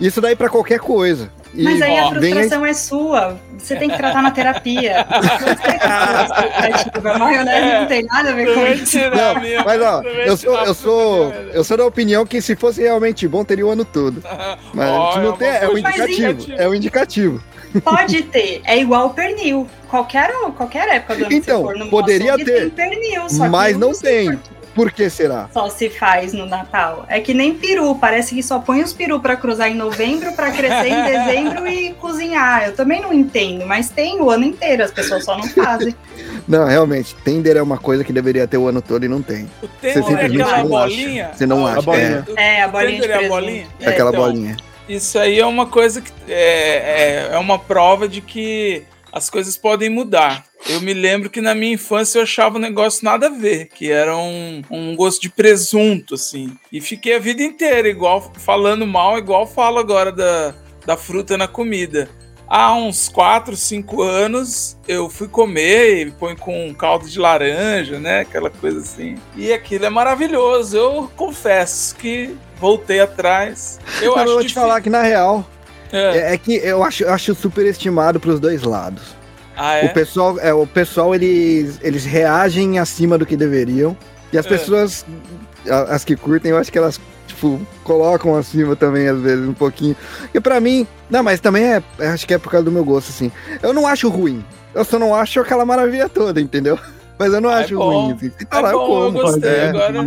Isso daí pra qualquer coisa. E Mas aí a ó, frustração é sua. Você tem que tratar na terapia. *laughs* a maionese não tem nada a ver com isso. Não, a mas ó, eu sou, eu a sou, eu sou da opinião que se fosse realmente bom, teria o ano todo. *laughs* Mas a gente não uma tem, é um indicativo, é um indicativo. Pode ter. É igual o pernil. Qualquer, qualquer época do ano Então, que você for no poderia açougue, ter, tem pernil, só que mas não sei tem. por que será? só se faz no Natal. É que nem peru, parece que só põe os peru pra cruzar em novembro, pra crescer em *laughs* dezembro e cozinhar. Eu também não entendo, mas tem o ano inteiro, as pessoas só não fazem. *laughs* Não, realmente, Tender é uma coisa que deveria ter o ano todo e não tem. O Tender é simplesmente aquela não bolinha. acha. Você não Ah, acha, bolinha. É, a O bolinha de Tender é a bolinha? É aquela então. bolinha. Isso aí é uma coisa que é, é, é uma prova de que as coisas podem mudar. Eu me lembro que na minha infância eu achava o negócio nada a ver, que era um, um gosto de presunto, assim. E fiquei a vida inteira, igual falando mal, igual falo agora da, da fruta na comida. Há uns 4, 5 anos eu fui comer e põe com caldo de laranja, né? Aquela coisa assim. E aquilo é maravilhoso. Eu confesso que voltei atrás. Eu Cara, acho eu vou te difícil- falar que, na real, É. é, é que eu acho, eu acho superestimado pros dois lados. Ah, é? O pessoal, é, o pessoal eles, eles reagem acima do que deveriam. E as É. pessoas, as que curtem, eu acho que elas, tipo, colocam acima também, às vezes, um pouquinho. E pra mim, não, mas também é, é, acho que é por causa do meu gosto, assim. Eu não acho ruim. Eu só não acho aquela maravilha toda, entendeu? Mas eu não É acho bom. ruim, assim. Tá É lá, eu bom, eu como. gostei. É. Agora,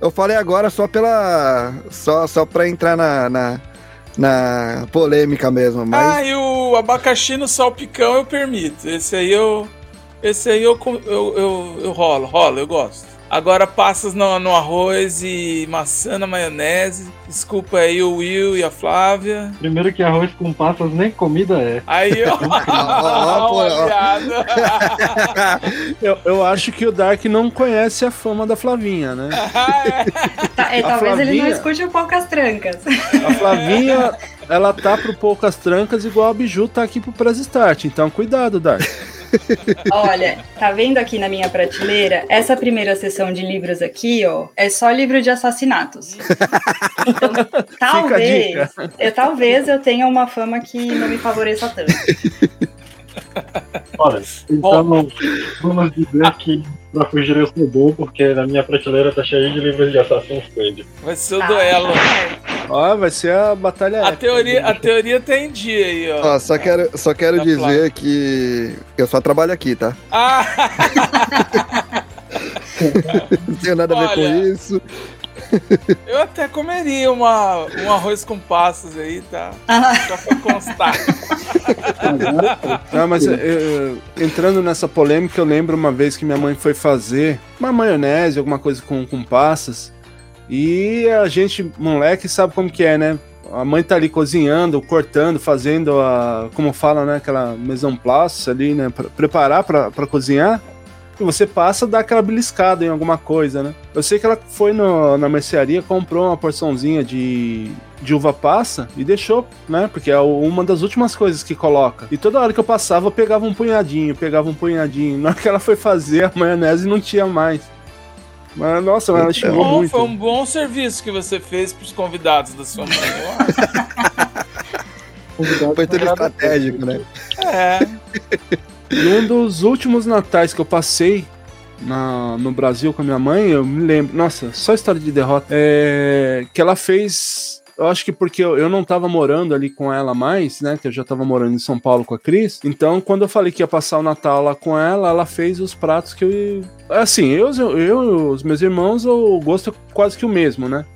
Eu falei agora só pela. Só, só pra entrar na, na, na polêmica mesmo, mas. Ah, e o abacaxi no salpicão eu permito. Esse aí eu. Esse aí eu, eu, eu, eu rolo, rolo, eu gosto. Agora passas no, no arroz e maçã na maionese. Desculpa aí o Will e a Flávia. Primeiro que arroz com passas nem comida é. Aí, ó. *laughs* ó, ó. *laughs* piada. Eu, eu acho que o Dark não conhece a fama da Flavinha, né? Tá, *laughs* é, talvez ele não Flavinha- escute o poucas trancas. A Flavinha, ela tá pro Poucas Trancas igual a Biju tá aqui pro Press Start. Então, cuidado, Dark. Olha, tá vendo aqui na minha prateleira? Essa primeira sessão de livros aqui, ó, é só livro de assassinatos. Então, talvez, eu, talvez eu tenha uma fama que não me favoreça tanto. Olha, então vamos dizer que pra fugir eu sou bom, porque na minha prateleira tá cheia de livros de Assassin's Creed. Vai ser o Ah, duelo. Ó, vai ser a batalha A épica. teoria, a teoria tem dia aí, ó. Ó, só quero, só quero Da dizer que eu só trabalho aqui, tá? Ah, *laughs* Não tenho nada a ver com Olha. isso. *laughs* eu até comeria uma, um arroz com passas aí, tá? Só pra constar. Não, mas eu- eu- entrando nessa polêmica, eu lembro uma vez que minha mãe foi fazer uma maionese, alguma coisa com, com passas. E a gente, moleque, sabe como que é, né? A mãe tá ali cozinhando, cortando, fazendo a. Como fala, né? Aquela maison place ali, né? Pra preparar pra, pra cozinhar. E você passa, dá aquela beliscada em alguma coisa, né? Eu sei que ela foi no- na mercearia, comprou uma porçãozinha de, de uva passa e deixou, né? Porque é uma das últimas coisas que coloca. E toda hora que eu passava, eu pegava um punhadinho, pegava um punhadinho. Na hora que ela foi fazer a maionese, não tinha mais. Mas, nossa, ela xingou Bom, muito. foi um bom serviço que você fez pros convidados da sua mãe. *laughs* Foi tudo estratégico, né? É. E um dos últimos natais que eu passei na- no Brasil com a minha mãe, eu me lembro. Nossa, só história de derrota. É, que ela fez. Eu acho que porque eu, não tava morando ali com ela mais, né? Que eu já tava morando em São Paulo com a Cris. Então, quando eu falei que ia passar o Natal lá com ela, ela fez os pratos que eu. Assim, eu, os meus irmãos, o gosto é quase que o mesmo, né?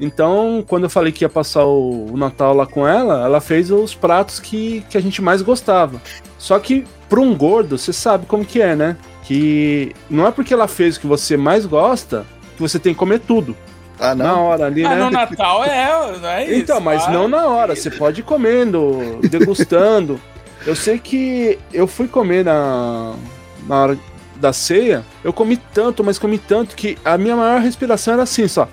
Então, quando eu falei que ia passar o, o Natal lá com ela, ela fez os pratos que, que a gente mais gostava. Só que, para um gordo, você sabe como que é, né? Que não é porque ela fez o que você mais gosta que você tem que comer tudo. Ah, Na não. hora ali, Ah, né? no Natal é, não é isso? Então, mas Ah, não na hora. Você pode ir comendo, degustando. Eu sei que eu fui comer na, na hora da ceia. Eu comi tanto, mas comi tanto que a minha maior respiração era assim, só.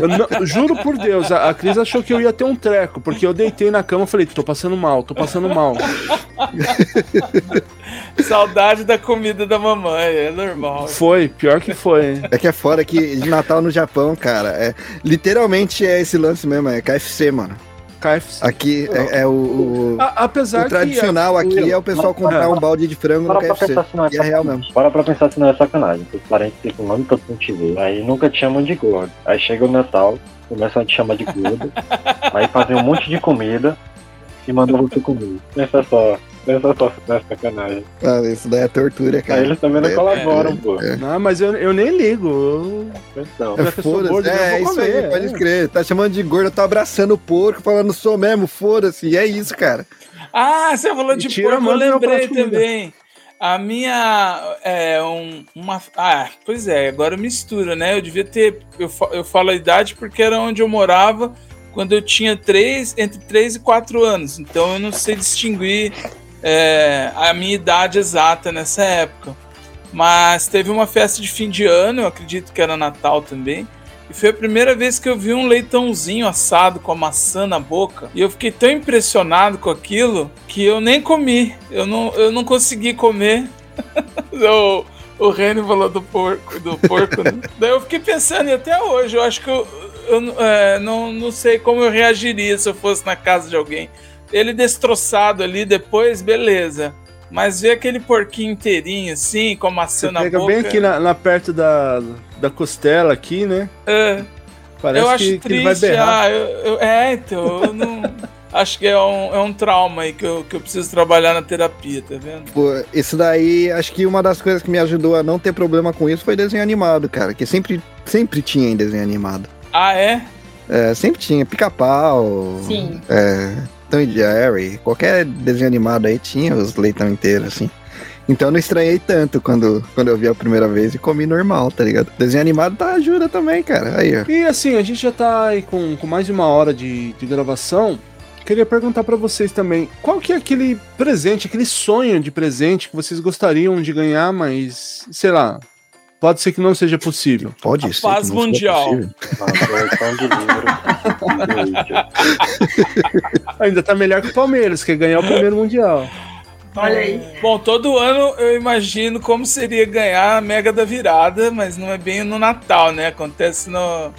Eu não- juro por Deus, a, a Cris achou que eu ia ter um treco, porque eu deitei na cama e falei, tô passando mal, tô passando mal. *laughs* Saudade da comida da mamãe, é normal. Foi, pior que foi. É que é fora que de Natal no Japão, cara, é literalmente é esse lance mesmo, é KFC, mano. KFC. Aqui é, é o, o- A- apesar o tradicional que. aqui é o pessoal comprar um balde de frango no Para pra KFC. pensar se não é E é real mesmo. Para pra pensar se não é sacanagem. Os parentes ficam o nome todo com te ver. Aí nunca te chamam de gordo. Aí chega o Natal, começam a te chamar de gordo. *laughs* aí fazem um monte de comida e mandam você comer. Pensa só. Pensa só nessa sacanagem. Ah, isso daí é tortura, Aí cara. eles também não É, colaboram, pô. Não, mas eu, eu nem ligo. eu- Então, sou Foda-se, é, isso aí, pode é. crer. Tá chamando de gordo, tá abraçando o porco, falando sou mesmo, foda-se. E é isso, cara. Ah, você falou de porco, eu lembrei também. A minha. É, um, uma. Ah, pois é, agora mistura, né? Eu devia ter. Eu, eu falo a idade porque era onde eu morava quando eu tinha três, entre 3 e 4 anos. Então eu não sei distinguir é, a minha idade exata nessa época. Mas teve uma festa de fim de ano, eu acredito que era Natal também. E foi a primeira vez que eu vi um leitãozinho assado com a maçã na boca. E eu fiquei tão impressionado com aquilo que eu nem comi. Eu não, eu não consegui comer. *laughs* o, o Reni falou do porco, do porco. né? *laughs* Daí eu fiquei pensando, e até hoje, eu acho que eu, eu é, não, não sei como eu reagiria se eu fosse na casa de alguém. Ele destroçado ali depois, beleza. Mas ver aquele porquinho inteirinho assim, com a maçã Você na pega boca. bem aqui na, na perto da, da costela aqui, né? é. Parece eu acho que, que ele vai triste. berrar. ah, eu- eu- é, então, eu não. *laughs* acho que é um, é um trauma aí que eu, que eu preciso trabalhar na terapia, tá vendo? Pô, isso daí, acho que uma das coisas que me ajudou a não ter problema com isso foi desenho animado, cara. Que sempre, sempre tinha em desenho animado. Ah, é? É, sempre tinha. Pica-pau. Sim. É, Tom e Jerry. Qualquer desenho animado aí tinha os leitão inteiros, assim. Então eu não estranhei tanto quando, quando eu vi a primeira vez e comi normal, tá ligado? Desenho animado tá, ajuda também, cara. Aí, ó. E assim, a gente já tá aí com, com mais de uma hora de, de gravação. Queria perguntar pra vocês também, qual que é aquele presente, aquele sonho de presente que vocês gostariam de ganhar, mas, sei lá, pode ser que não seja possível. Pode A ser. paz mundial. *laughs* Ainda tá melhor que o Palmeiras, que é ganhar o primeiro Mundial. Olha aí. Bom, todo ano eu imagino como seria ganhar a Mega da Virada, mas não é bem no Natal, né? Acontece no,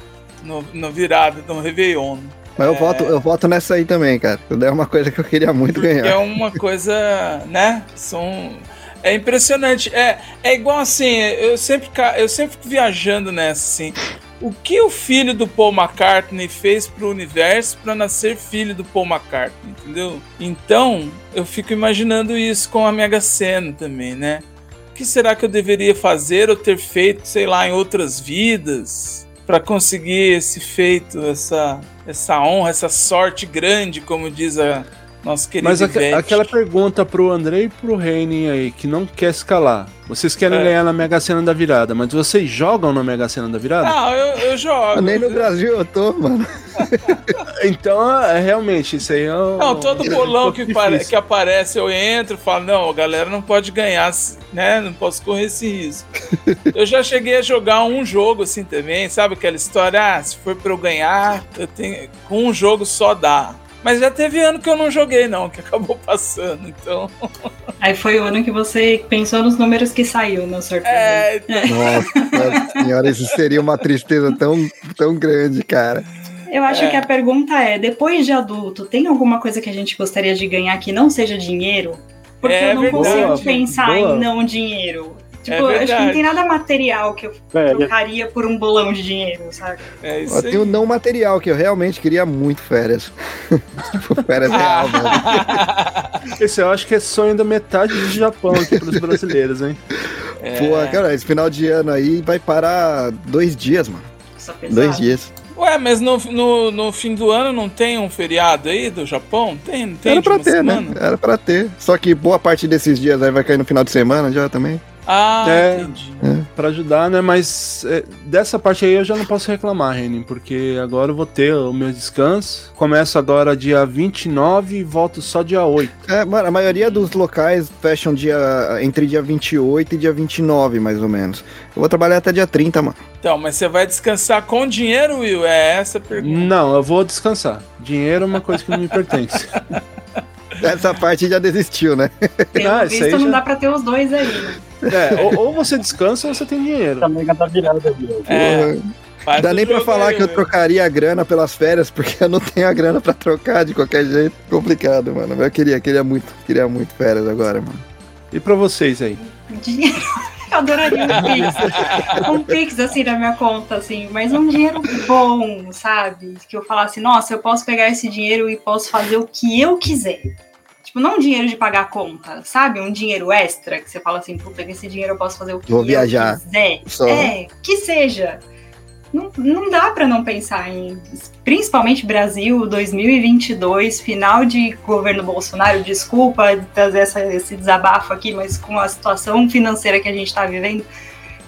no, no virada, no Réveillon. Mas eu, voto, eu voto nessa aí também, cara. É uma coisa que eu queria muito Que é ganhar. uma coisa, né? São é impressionante. É, é igual assim, eu sempre eu sempre fico viajando nessa assim. O que o filho do Paul McCartney fez pro universo para nascer filho do Paul McCartney, entendeu? Então, eu fico imaginando isso com a Mega Sena também, né? O que será que eu deveria fazer ou ter feito, sei lá, em outras vidas para conseguir esse feito, essa essa honra, essa sorte grande, como diz a nossa querida Mas aque- Ivete. aquela pergunta pro André e pro Reine aí, que não quer escalar. Vocês querem É. ganhar na Mega Sena da virada, mas vocês jogam na Mega Sena da virada? Não, eu, eu jogo. Nem no Brasil eu tô, mano. *laughs* Então, é, realmente, isso aí é um... Não, todo bolão que, difícil. pare- que aparece, eu entro e falo, não, a galera não pode ganhar, né? Não posso correr esse risco. *laughs* eu já cheguei a jogar um jogo assim também, sabe aquela história? Ah, se for pra eu ganhar, eu tenho. Com um jogo só dá. Mas já teve ano que eu não joguei, não, que *laughs* acabou passando. Então. Aí foi o ano que você pensou nos números que saiu no sorteio. É, Nossa senhora, isso seria uma tristeza tão, tão grande, cara. Eu acho É. que a pergunta é: depois de adulto, tem alguma coisa que a gente gostaria de ganhar que não seja dinheiro? Porque É eu não verdade. consigo Boa, pensar boa. em não dinheiro. Tipo, É acho que não tem nada material que eu trocaria por um bolão de dinheiro, sabe? é isso Ó, aí. tem o não material, que eu realmente queria muito férias. *laughs* tipo, férias real, velho. *laughs* Esse eu acho que é sonho da metade do Japão aqui pros brasileiros, hein? É. Pô, cara, esse final de ano aí vai parar dois dias, mano. Dois dias. Ué, mas no, no, no fim do ano não tem um feriado aí do Japão? Tem, não tem? Era pra ter, semana? né? Era pra ter. Só que boa parte desses dias aí vai cair no final de semana já também. Ah, É. entendi. Pra ajudar, né? Mas é, dessa parte aí eu já não posso reclamar, Renin, porque agora eu vou ter o meu descanso. Começo agora dia 29 e volto só dia 8. É, mano, a maioria dos locais fecham dia entre dia 28 e dia 29, mais ou menos. Eu vou trabalhar até dia 30, mano. Então, mas você vai descansar com dinheiro, Will? É essa a pergunta. Não, eu vou descansar. Dinheiro é uma coisa que não me pertence. *laughs* Essa parte já desistiu, né? Pelo Ah, isso visto, aí não já- dá pra ter os dois aí, né? É, ou, ou você descansa ou você tem dinheiro. Essa mega da virada, viu? É, Porra. faz Dá nem pra falar aí, que eu Will. trocaria a grana pelas férias, porque eu não tenho a grana pra trocar de qualquer jeito. Complicado, mano. Mas eu queria, queria muito, queria muito férias agora, mano. E pra vocês aí? Dinheiro. Eu adoraria um Pix. Um Pix, assim, na minha conta, assim. Mas um dinheiro bom, sabe? Que eu falasse, nossa, eu posso pegar esse dinheiro e posso fazer o que eu quiser. Tipo, não um dinheiro de pagar a conta, sabe? Um dinheiro extra, que você fala assim, puta, com esse dinheiro eu posso fazer o que Vou eu viajar. quiser. Só. É, que seja. Não, não dá pra não pensar em, principalmente Brasil 2022, final de governo Bolsonaro. Desculpa trazer essa- esse desabafo aqui, mas com a situação financeira que a gente tá vivendo,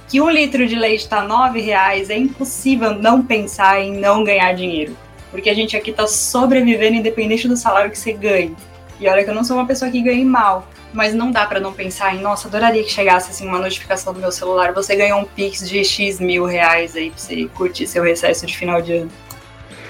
que um litro de leite tá nove reais, é impossível não pensar em não ganhar dinheiro. Porque a gente aqui tá sobrevivendo independente do salário que você ganhe. E olha que eu não sou uma pessoa que ganhe mal. Mas não dá pra não pensar em, nossa, adoraria que chegasse assim uma notificação do meu celular. Você ganhou um Pix de X mil reais aí pra você curtir seu recesso de final de ano.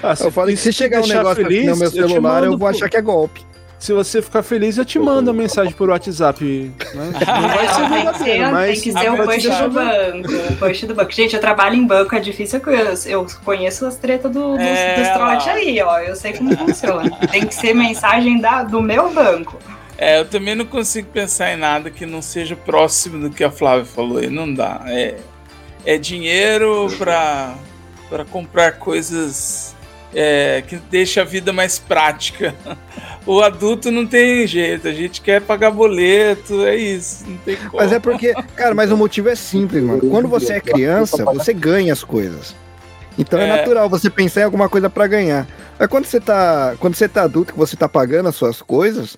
Ah, Eu falo que se chegar um negócio aqui no meu celular, eu mando vou achar que é golpe. Se você ficar feliz, eu te mando a mensagem por WhatsApp. né? *laughs* Não vai ser tem, que verdadeiro, ser, mas tem que ser push deixar do banco. Push do banco. Gente, eu trabalho em banco, é difícil eu, eu conheço as tretas do, dos, É, dos trote aí, ó. Eu sei como funciona. Tem que ser mensagem da, do meu banco. É, eu também não consigo pensar em nada que não seja próximo do que a Flávia falou aí. Não dá. É, é dinheiro pra, pra comprar coisas é, que deixa a vida mais prática. *laughs* O adulto não tem jeito, a gente quer pagar boleto, é isso, não tem como. Mas é porque, cara, mas o motivo é simples, mano. Quando você é criança, você ganha as coisas. Então é, É. natural você pensar em alguma coisa pra ganhar. Mas quando você tá, quando você tá adulto, que você tá pagando as suas coisas,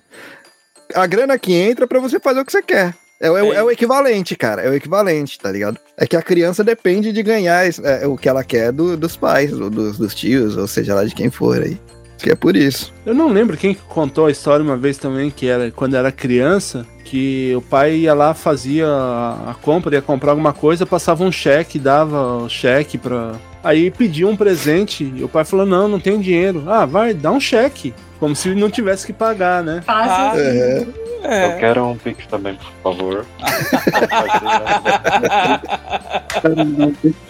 a grana que entra pra você fazer o que você quer. É, o- é É. é o equivalente, cara. É o equivalente, tá ligado? É que a criança depende de ganhar é, o que ela quer do- dos pais, ou dos, dos tios, ou seja lá de quem for aí. Que é por isso. Eu não lembro quem que contou a história uma vez também, que era quando era criança, que o pai ia lá, fazia a a compra, ia comprar alguma coisa, passava um cheque, dava o cheque pra. Aí pedia um presente, e o pai falou: Não, não tenho dinheiro. Ah, vai, dá um cheque. Como se não tivesse que pagar, né? Fácil Ah, assim. É. Eu É. quero um Pix também, por favor.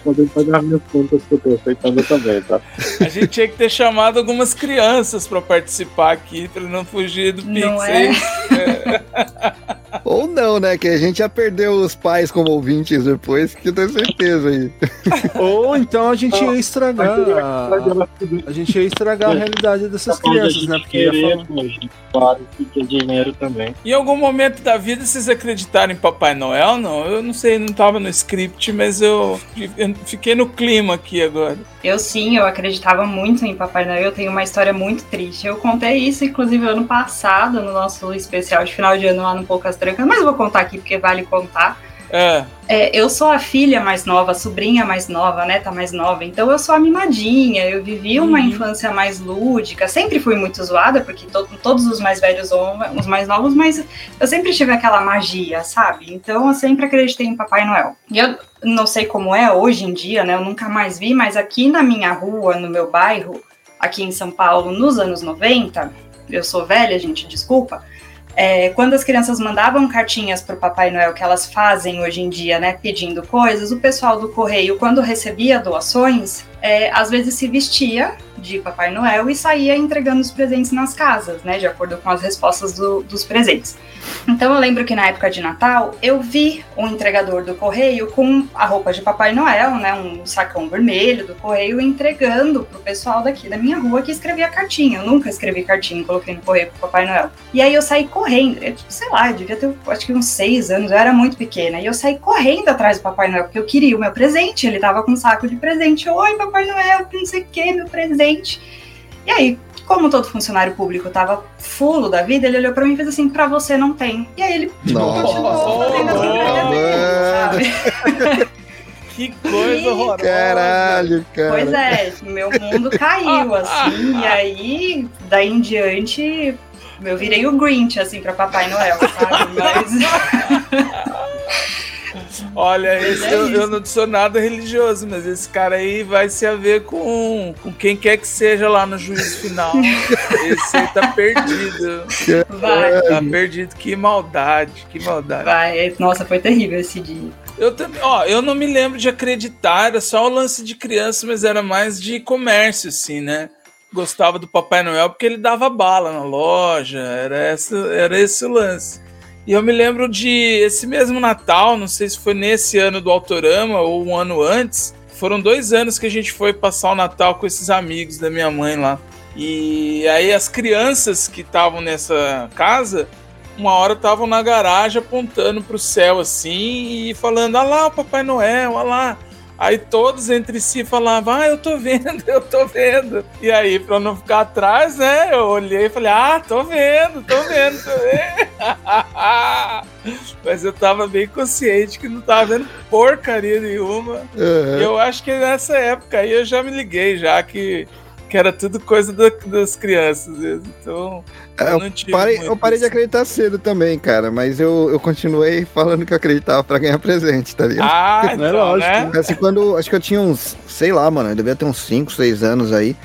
Poder pagar minhas contas que eu tô aceitando também, tá? A gente tinha que ter chamado algumas crianças pra participar aqui, pra não fugir do Pix Não aí. é? *laughs* Ou não, né? Que a gente já perdeu os pais como ouvintes depois, que eu tenho certeza aí. *laughs* Ou então a gente ia estragar. A, a gente ia estragar a realidade dessas crianças, né? Ia falar. Claro que quer dinheiro também. Em algum momento da vida vocês acreditaram em Papai Noel? Não, eu não sei, não tava no script, mas eu eu fiquei no clima aqui agora. Eu sim, eu acreditava muito em Papai Noel. Eu tenho uma história muito triste. Eu contei isso, inclusive, ano passado, no nosso especial de final de ano lá no Poucas Trancas, mas eu vou contar aqui porque vale contar. É, É, eu sou a filha mais nova, a sobrinha mais nova, a neta mais nova, então eu sou a mimadinha, eu vivi uma Uhum. infância mais lúdica, sempre fui muito zoada, porque to- todos os mais velhos são os mais novos, mas eu sempre tive aquela magia, sabe? Então eu sempre acreditei em Papai Noel. E eu não sei como é hoje em dia, né? Eu nunca mais vi, mas aqui na minha rua, no meu bairro, aqui em São Paulo, nos anos 90, eu sou velha, gente, desculpa. É, quando as crianças mandavam cartinhas para o Papai Noel, que elas fazem hoje em dia, né, pedindo coisas, o pessoal do correio, quando recebia doações, é, às vezes se vestia de Papai Noel e saía entregando os presentes nas casas, né, de acordo com as respostas do- dos presentes. Então eu lembro que na época de Natal eu vi um entregador do correio com a roupa de Papai Noel, né, um sacão vermelho do correio entregando pro pessoal daqui da minha rua que escrevia cartinha. Eu nunca escrevi cartinha, coloquei no correio pro Papai Noel. E aí eu saí correndo, eu, sei lá, eu devia ter acho que uns seis anos, eu era muito pequena. E eu saí correndo atrás do Papai Noel, porque eu queria o meu presente. Ele tava com um saco de presente. Oi, Papai Noel, não sei o que, meu presente. E aí, como todo funcionário público tava fulo da vida, ele olhou pra mim e fez assim: pra você não tem. E aí ele Nossa, continuou fazendo as dele, sabe? *laughs* que coisa horrorosa. Caralho, cara. Pois é, meu mundo caiu, *laughs* assim, e aí, daí em diante, eu virei o Grinch, assim, pra Papai Noel, sabe? Mas. *laughs* Olha, esse, eu, eu não sou nada religioso, mas esse cara aí vai se haver com, com quem quer que seja lá no juízo final. *laughs* Esse aí tá perdido. Vai, Tá perdido. Que maldade, que maldade. vai. Nossa, foi terrível esse dia. Eu também, ó, eu não me lembro de acreditar, era só o lance de criança, mas era mais de comércio, assim, né? Gostava do Papai Noel porque ele dava bala na loja, era, essa, era esse o lance. E eu me lembro de esse mesmo Natal, não sei se foi nesse ano do Autorama ou um ano antes, foram dois anos que a gente foi passar o Natal com esses amigos da minha mãe lá. E aí as crianças que estavam nessa casa, uma hora estavam na garagem apontando pro céu assim e falando: "Ah lá, o Papai Noel, ah lá". Aí todos entre si falavam, ah, eu tô vendo, *laughs* eu tô vendo. E aí, pra não ficar atrás, né, eu olhei e falei, ah, tô vendo, tô vendo, tô vendo. *laughs* Mas eu tava bem consciente que não tava vendo porcaria nenhuma. Uhum. E eu acho que nessa época aí eu já me liguei, já que, que era tudo coisa da- das crianças. mesmo. Então, É, eu não parei, eu parei de acreditar cedo também, cara, mas eu, eu continuei *laughs* falando que eu acreditava pra ganhar presente, tá ligado? Ah, É então, lógico. né? Assim, quando. Acho que eu tinha uns. Sei lá, mano. Eu devia ter uns 5, 6 anos aí.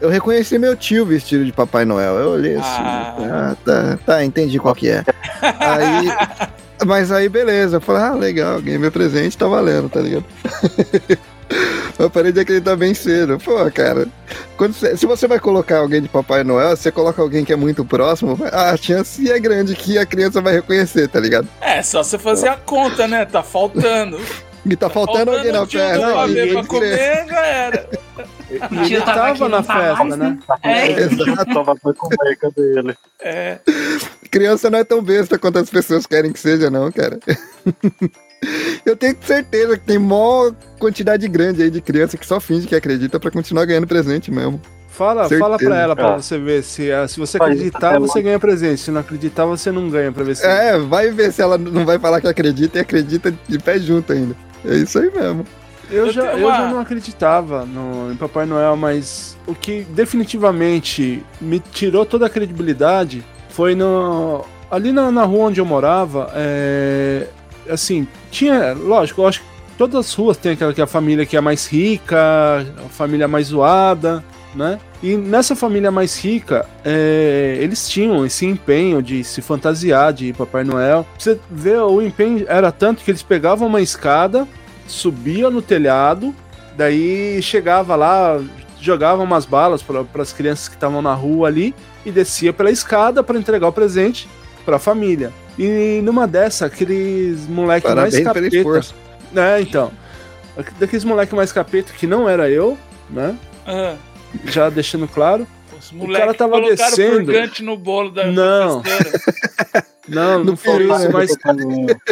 Eu reconheci meu tio vestido de Papai Noel. Eu olhei assim. Ah. Ah, tá, tá, entendi qual que é. Aí. *laughs* Mas aí, beleza. Eu falei, ah, legal, ganhei meu presente, tá valendo, tá ligado? *laughs* *laughs* Eu parei de acreditar bem cedo. Pô, cara, quando você- se você vai colocar alguém de Papai Noel, você coloca alguém que é muito próximo, a chance é grande que a criança vai reconhecer, tá ligado? É, só você fazer a conta, né? Tá faltando. E tá faltando alguém na festa. ninguém pra comer, já era. E ele tava tava na não tá festa, mais, né? É. *laughs* Exato. Tava com beca dele. É. Criança não é tão besta quanto as pessoas querem que seja, não, cara. *laughs* *laughs* Eu tenho certeza que tem maior quantidade grande aí de criança que só finge que acredita pra continuar ganhando presente mesmo. Fala, Certeza. fala pra ela, pra Ah. você ver se, ah, se você acreditar, é você ganha presente. Se não acreditar, você não ganha pra ver se. É, vai ver se ela não vai falar que acredita e acredita de pé junto ainda. É isso aí mesmo. Eu, Eu já, tenho eu uma- já não acreditava no, em Papai Noel, mas o que definitivamente me tirou toda a credibilidade foi no. Ali na, na rua onde eu morava, é, assim, tinha. Lógico, eu acho que todas as ruas tem aquela que é a família que é mais rica, a família mais zoada, né? E nessa família mais rica, é, eles tinham esse empenho de se fantasiar de Papai Noel. Você vê, o empenho era tanto que eles pegavam uma escada, subia no telhado, daí chegava lá, jogava umas balas para as crianças que estavam na rua ali e descia pela escada para entregar o presente para a família. E numa dessa, aqueles moleque mais Parabéns pelo capeta. esforço. É, então. Daqueles moleque mais capeta que não era eu, né? Ah, Já deixando claro. os cara moleques tava colocaram descendo. no bolo da *laughs* Não. Não, não No foi isso, né? mas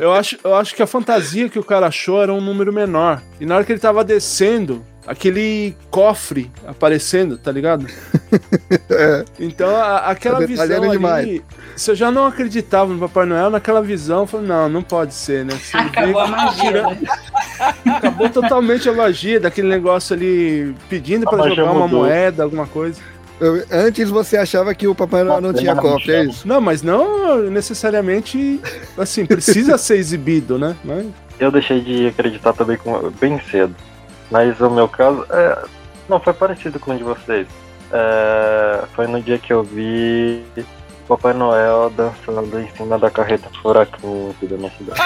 eu acho, eu acho que a fantasia que o cara achou era um número menor. E na hora que ele tava descendo, aquele cofre aparecendo, tá ligado? *laughs* É. Então, a- aquela Tá visão ali, demais. se eu já não acreditava no Papai Noel, naquela visão, eu falei, não, não pode ser, né? Você Acabou a magia. né? *laughs* Acabou totalmente a magia daquele negócio ali, pedindo A pra magia jogar uma mudou. moeda, alguma coisa. Antes você achava que o Papai Noel não tinha cofre, é isso? Não, mas não necessariamente, assim, precisa ser exibido, né? Mas Eu deixei de acreditar também com- bem cedo. Mas o meu caso é, não foi parecido com o de vocês. É, foi no dia que eu vi Papai Noel dançando em cima da carreta furacão aqui da minha cidade.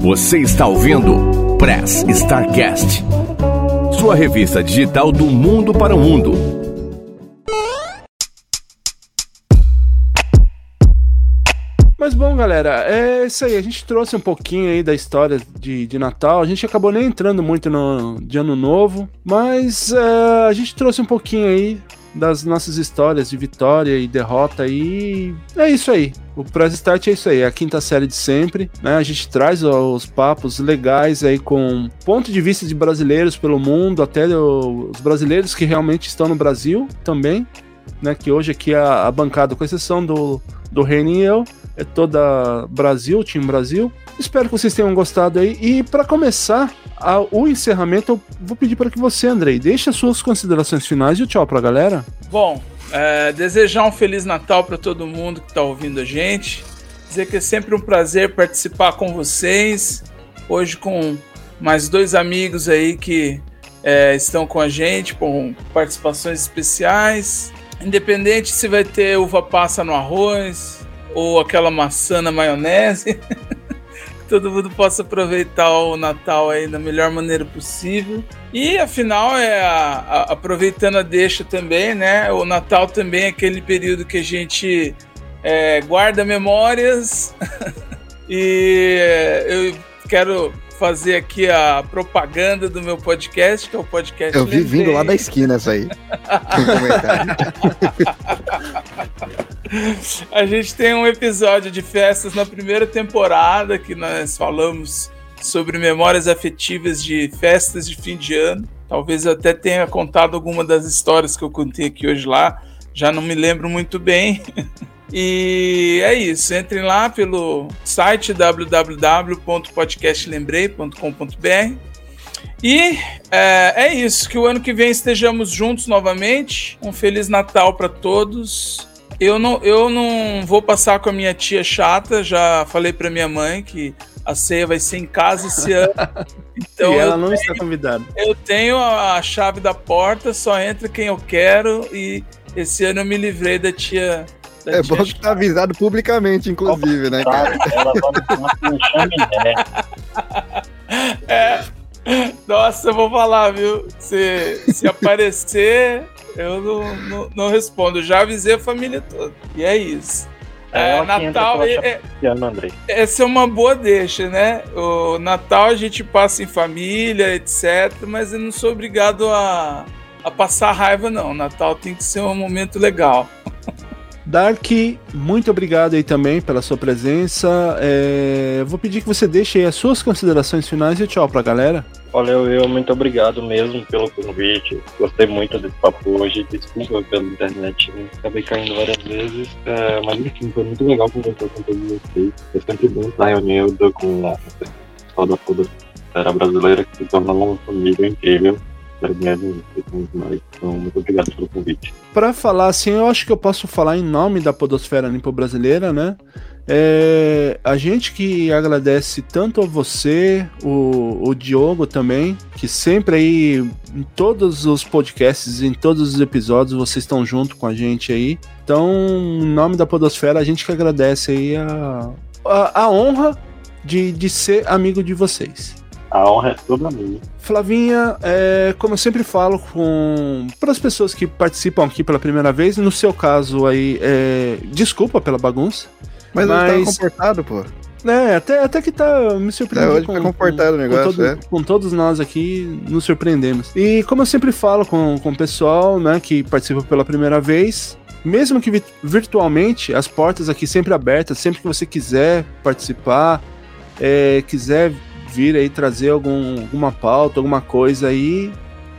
Você está ouvindo Press Starcast, sua revista digital do mundo para o mundo. Mas bom, galera, é isso aí. A gente trouxe um pouquinho aí da história de, de Natal. A gente acabou nem entrando muito no de Ano Novo, mas é, a gente trouxe um pouquinho aí das nossas histórias de vitória e derrota e é isso aí. O Press Start é isso aí, é a quinta série de sempre, né? A gente traz os papos legais aí com ponto de vista de brasileiros pelo mundo, até os brasileiros que realmente estão no Brasil também, né? Que hoje aqui a, a bancada, com exceção do, do Reino e eu, é toda Brasil, time Brasil. Espero que vocês tenham gostado aí. E para começar a- o encerramento, eu vou pedir para que você, Andrei, deixe as suas considerações finais e tchau pra galera. Bom, é, desejar um Feliz Natal para todo mundo que está ouvindo a gente. Dizer que é sempre um prazer participar com vocês. Hoje com mais dois amigos aí que é, estão com a gente, com participações especiais. Independente se vai ter uva passa no arroz ou aquela maçã na maionese. *laughs* que todo mundo possa aproveitar o Natal aí da melhor maneira possível. E afinal, é a- a- aproveitando a deixa também, né? O Natal também é aquele período que a gente é, guarda memórias *laughs* E eu quero fazer aqui a propaganda do meu podcast, que é o podcast. Eu vi vindo lá da esquina essa aí. *laughs* A gente tem um episódio de festas na primeira temporada que nós falamos sobre memórias afetivas de festas de fim de ano. Talvez eu até tenha contado alguma das histórias que eu contei aqui hoje lá. Já não me lembro muito bem. E é isso. Entrem lá pelo site www.podcastlembrei.com.br. E é, é isso. Que o ano que vem estejamos juntos novamente. Um Feliz Natal para todos. Eu não, eu não vou passar com a minha tia chata. Já falei para minha mãe que a ceia vai ser em casa esse ano. *laughs* Então e ela eu, não está convidada. eu tenho a chave da porta, só entra quem eu quero. E esse ano eu me livrei da tia. Da É tia bom que tá avisado publicamente, inclusive, né, cara? Ela vai chaminé. É. Nossa, eu vou falar, viu? Se, se aparecer, eu não, não, não respondo. Já avisei a família toda. E é isso. É, entra Natal, é- é- essa é uma boa deixa, né? O Natal a gente passa em família, etc. Mas eu não sou obrigado a, a passar raiva, não. Natal tem que ser um momento legal. *laughs* Dark, muito obrigado aí também pela sua presença. É, vou pedir que você deixe aí as suas considerações finais e tchau pra galera. Valeu, eu muito obrigado mesmo pelo convite. Gostei muito desse papo hoje. Desculpa pela internet, né? acabei caindo várias vezes. É, mas enfim, foi muito legal conversar com todos vocês. É sempre bom estar reunido com a pessoal da Podosfera brasileira, que se torna uma família incrível. Então, muito obrigado pelo convite. Pra falar assim, eu acho que eu posso falar em nome da Podosfera Limpo Brasileira, né? É, a gente que agradece tanto a você, o, o Diogo também, que sempre aí em todos os podcasts, em todos os episódios, vocês estão junto com a gente aí. Então, em nome da Podosfera, a gente que agradece aí a, a, a honra de, de ser amigo de vocês. A honra é toda minha. Flavinha, é, como eu sempre falo com para as pessoas que participam aqui pela primeira vez, no seu caso aí, é, desculpa pela bagunça, Mas, ele Mas- tava comportado, pô. né? Até, até que tá me É, surpreendendo. hoje foi comportado o negócio, todo- é. com todos nós aqui, nos surpreendemos. E como eu sempre falo com, com o pessoal, né, que participa pela primeira vez, mesmo que vi- virtualmente, as portas aqui sempre abertas, sempre que você quiser participar, é, quiser vir aí trazer algum, alguma pauta, alguma coisa aí,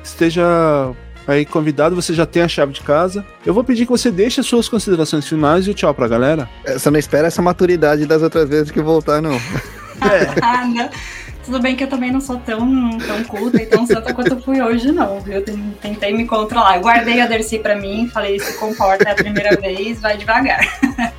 esteja aí convidado, você já tem a chave de casa. Eu vou pedir que você deixe as suas considerações finais e o tchau pra galera. É, Você não espera essa maturidade das outras vezes que voltar, não. *laughs* Ah, não. Tudo bem que eu também não sou tão, tão culta e tão santa quanto eu fui hoje, não, viu? Ten- Tentei me controlar. Guardei a Dercy pra mim, falei, se comporta é a primeira vez, vai devagar. *laughs*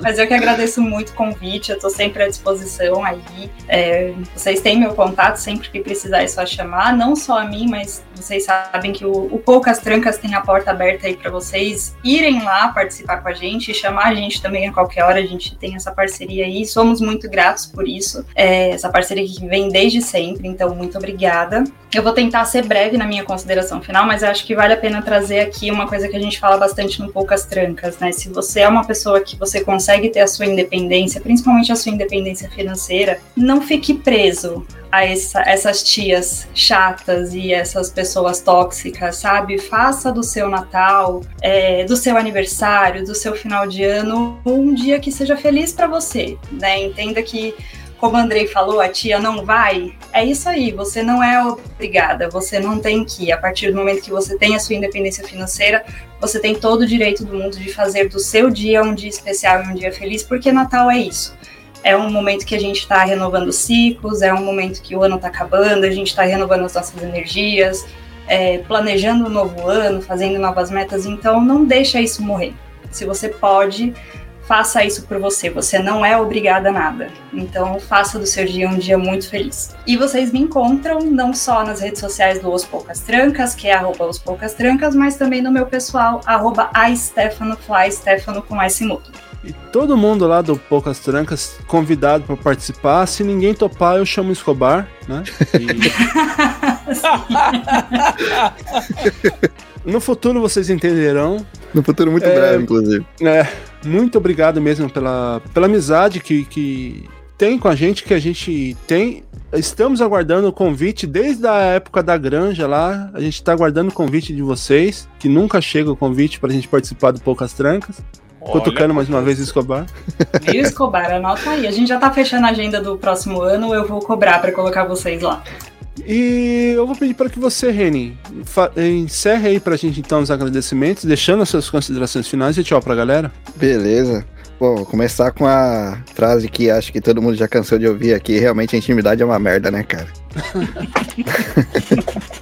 Mas eu que agradeço muito o convite, eu tô sempre à disposição aí. É, vocês têm meu contato, sempre que precisar é só chamar. Não só a mim, mas vocês sabem que o, o Poucas Trancas tem a porta aberta aí pra vocês irem lá participar com a gente, chamar a gente também a qualquer hora, a gente tem essa parceria aí, somos muito gratos por isso. É, essa parceria que vem desde sempre, então muito obrigada. Eu vou tentar ser breve na minha consideração final, mas acho que vale a pena trazer aqui uma coisa que a gente fala bastante no Poucas Trancas, né? Se você é uma pessoa que você consegue ter a sua independência, principalmente a sua independência financeira, não fique preso a essa- essas tias chatas e essas pessoas tóxicas, sabe? Faça do seu Natal, é, do seu aniversário, do seu final de ano, um dia que seja feliz para você, né? Entenda que como Andrei falou, a tia não vai, é isso aí, você não é obrigada, você não tem que, a partir do momento que você tem a sua independência financeira, você tem todo o direito do mundo de fazer do seu dia um dia especial e um dia feliz, porque Natal é isso. É um momento que a gente está renovando ciclos, é um momento que o ano está acabando, a gente está renovando as nossas energias, é, planejando um novo ano, fazendo novas metas, então não deixa isso morrer. Se você pode, faça isso por você. Você não é obrigada a nada. Então, faça do seu dia um dia muito feliz. E vocês me encontram não só nas redes sociais do Os Poucas Trancas, que é arroba Os Poucas Trancas, mas também no meu pessoal, arroba a Stefano Fly, Stefano com S mudo. E todo mundo lá do Poucas Trancas convidado para participar. Se ninguém topar, eu chamo Escobar, né? E *laughs* *laughs* no futuro vocês entenderão. No futuro muito É. breve, inclusive. É, muito obrigado mesmo pela, pela amizade que, que, tem com a gente que a gente tem. Estamos aguardando o convite desde a época da granja lá. A gente está aguardando o convite de vocês, que nunca chega o convite para a gente participar do Poucas Trancas. Cutucando mais uma vez o Escobar. Escobar? Anota aí. A gente já tá fechando a agenda do próximo ano, eu vou cobrar para colocar vocês lá. E eu vou pedir para que você, Reni, encerre aí pra gente então os agradecimentos, deixando as suas considerações finais e tchau pra galera. Beleza. Bom, vou começar com a frase que acho que todo mundo já cansou de ouvir aqui. Realmente a intimidade é uma merda, né, cara? *laughs*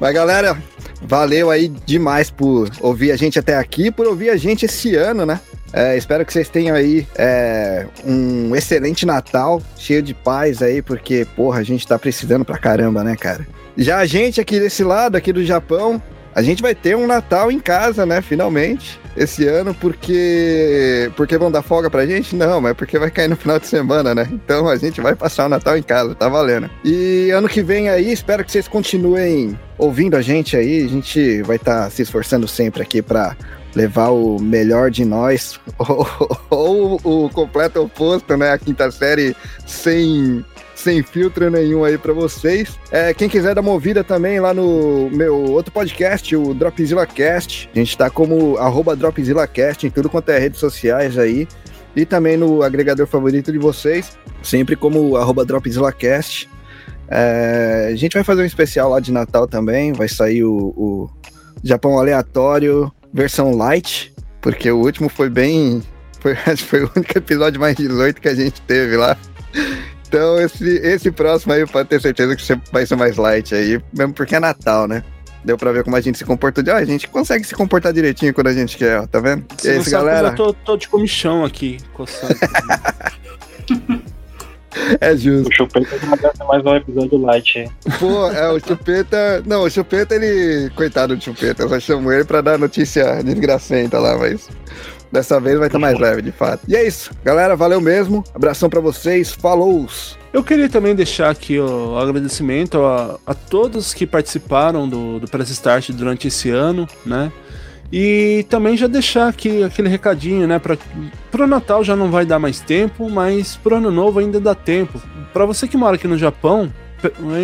Mas galera, valeu aí demais por ouvir a gente até aqui, por ouvir a gente esse ano, né? É, espero que vocês tenham aí é, um excelente Natal, cheio de paz aí, porque, porra, a gente tá precisando pra caramba, né, cara? Já a gente aqui desse lado, aqui do Japão, a gente vai ter um Natal em casa, né, finalmente, esse ano, porque porque vão dar folga pra gente? Não, mas porque vai cair no final de semana, né? Então a gente vai passar o Natal em casa, tá valendo. E ano que vem aí, espero que vocês continuem ouvindo a gente aí, a gente vai estar se esforçando sempre aqui pra levar o melhor de nós, *laughs* ou, ou o completo oposto, né? A quinta série sem sem filtro nenhum aí pra vocês. É, quem quiser dar uma ouvida também lá no meu outro podcast, o Dropzilla Cast. A gente tá como arroba Dropzilla Cast em tudo quanto é redes sociais aí. E também no agregador favorito de vocês, sempre como arroba. É, a gente vai fazer um especial lá de Natal também. Vai sair o, o Japão Aleatório versão light, porque o último foi bem. Foi, *laughs* foi o único episódio mais 18 que a gente teve lá. Então, esse, esse próximo aí pode ter certeza que vai ser mais light aí, mesmo porque é Natal, né? Deu pra ver como a gente se comportou. Ah, a gente consegue se comportar direitinho quando a gente quer, ó, tá vendo? E Você é isso, galera. eu tô, tô de comichão aqui, coçando. *laughs* É justo. O Chupeta merece mais um episódio light. hein? Pô, é, o Chupeta. Não, o Chupeta, ele. Coitado do Chupeta, eu só chamo ele pra dar notícia desgracenta lá, mas. Dessa vez vai estar mais leve, de fato. E é isso, galera, valeu mesmo. Abração pra vocês, falou! Eu queria também deixar aqui o agradecimento a, a todos que participaram do, do Press Start durante esse ano, né? E também já deixar aqui aquele recadinho, né? Para pro Natal já não vai dar mais tempo, mas pro Ano Novo ainda dá tempo. Para você que mora aqui no Japão,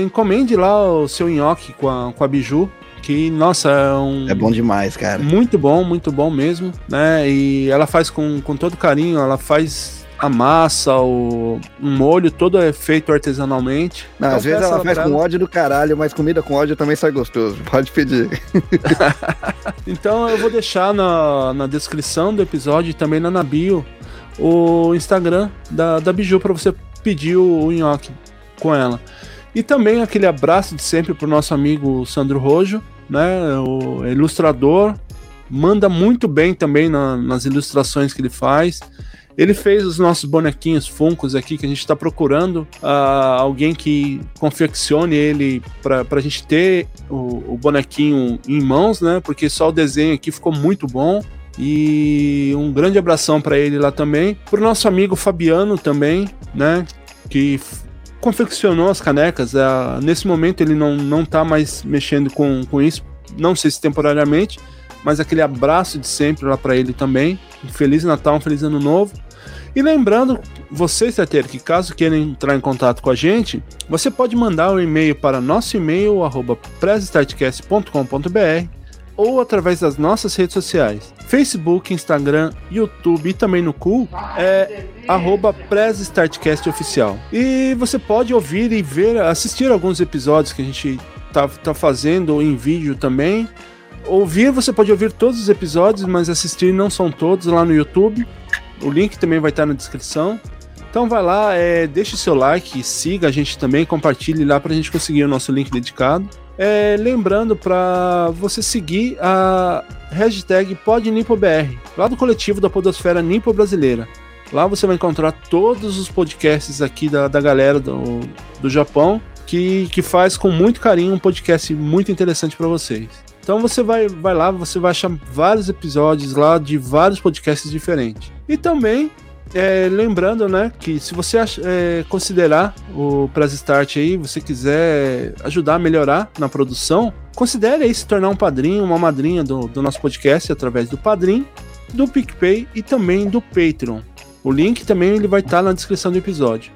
encomende lá o seu nhoque com a, com a Biju, que, nossa, é um... É bom demais, cara. Muito bom, muito bom mesmo, né? E ela faz com, com todo carinho, ela faz a massa, o molho todo é feito artesanalmente. Não, Então às vezes ela faz com ódio do caralho, mas comida com ódio também sai gostoso. *laughs* Pode pedir. *laughs* Então eu vou deixar na, na descrição do episódio e também lá na bio o Instagram da, da Biju para você pedir o, o nhoque com ela. E também aquele abraço de sempre pro nosso amigo Sandro Rojo, né? O ilustrador. Manda muito bem também na- nas ilustrações que ele faz. Ele fez os nossos bonequinhos Funcos aqui, que a gente está procurando ah, alguém que confeccione ele para a gente ter o, o bonequinho em mãos, né? Porque só o desenho aqui ficou muito bom. E um grande abração para ele lá também. Pro nosso amigo Fabiano também, né? Que confeccionou as canecas. ah, nesse momento ele não, não tá mais mexendo com, com isso, não sei se temporariamente, mas aquele abraço de sempre lá para ele também. Feliz Natal, um Feliz Ano Novo. E lembrando, você, Starteiro, que caso queira entrar em contato com a gente, você pode mandar um e-mail para nosso e-mail, arroba ou através das nossas redes sociais, Facebook, Instagram, YouTube e também no Cool, é arroba Oficial. E você pode ouvir e ver, assistir alguns episódios que a gente tá, tá fazendo em vídeo também. Ouvir, você pode ouvir todos os episódios, mas assistir não são todos lá no YouTube. O link também vai estar na descrição. Então vai lá, é, deixe seu like, siga a gente também, compartilhe lá para a gente conseguir o nosso link dedicado. É, lembrando para você seguir a hashtag PodNipoBR, lá do coletivo da Podosfera Nipo Brasileira. Lá você vai encontrar todos os podcasts aqui da, da galera do, do Japão, que, que faz com muito carinho um podcast muito interessante para vocês. Então você vai, vai lá, você vai achar vários episódios lá de vários podcasts diferentes. E também é, lembrando, né, que se você é, considerar o Press Start aí, você quiser ajudar a melhorar na produção, considere aí se tornar um padrinho, uma madrinha do, do nosso podcast através do Padrim, do PicPay e também do Patreon. O link também ele vai estar na descrição do episódio.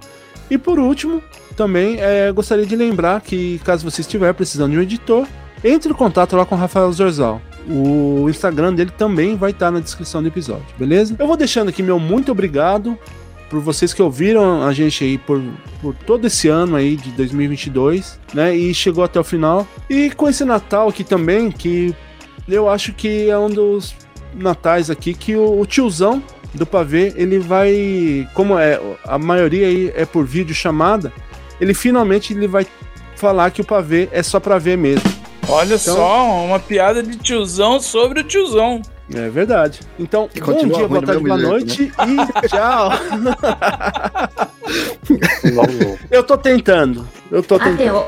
E por último, também é, gostaria de lembrar que caso você estiver precisando de um editor, entre em contato lá com o Rafael Zorzal. O Instagram dele também vai estar na descrição do episódio, beleza? Eu vou deixando aqui meu muito obrigado por vocês que ouviram a gente aí por, por todo esse ano aí de 2022, né? E chegou até o final. E com esse Natal aqui também, que eu acho que é um dos natais aqui que o, o tiozão do pavê, ele vai, como é, a maioria aí é por vídeo chamada, ele finalmente ele vai falar que o pavê é só pra ver mesmo. Olha então, só, uma piada de tiozão sobre o tiozão. É verdade. Então, e bom dia, boa tarde, boa noite né? e *laughs* tchau. *laughs* eu tô tentando. Eu tô tentando.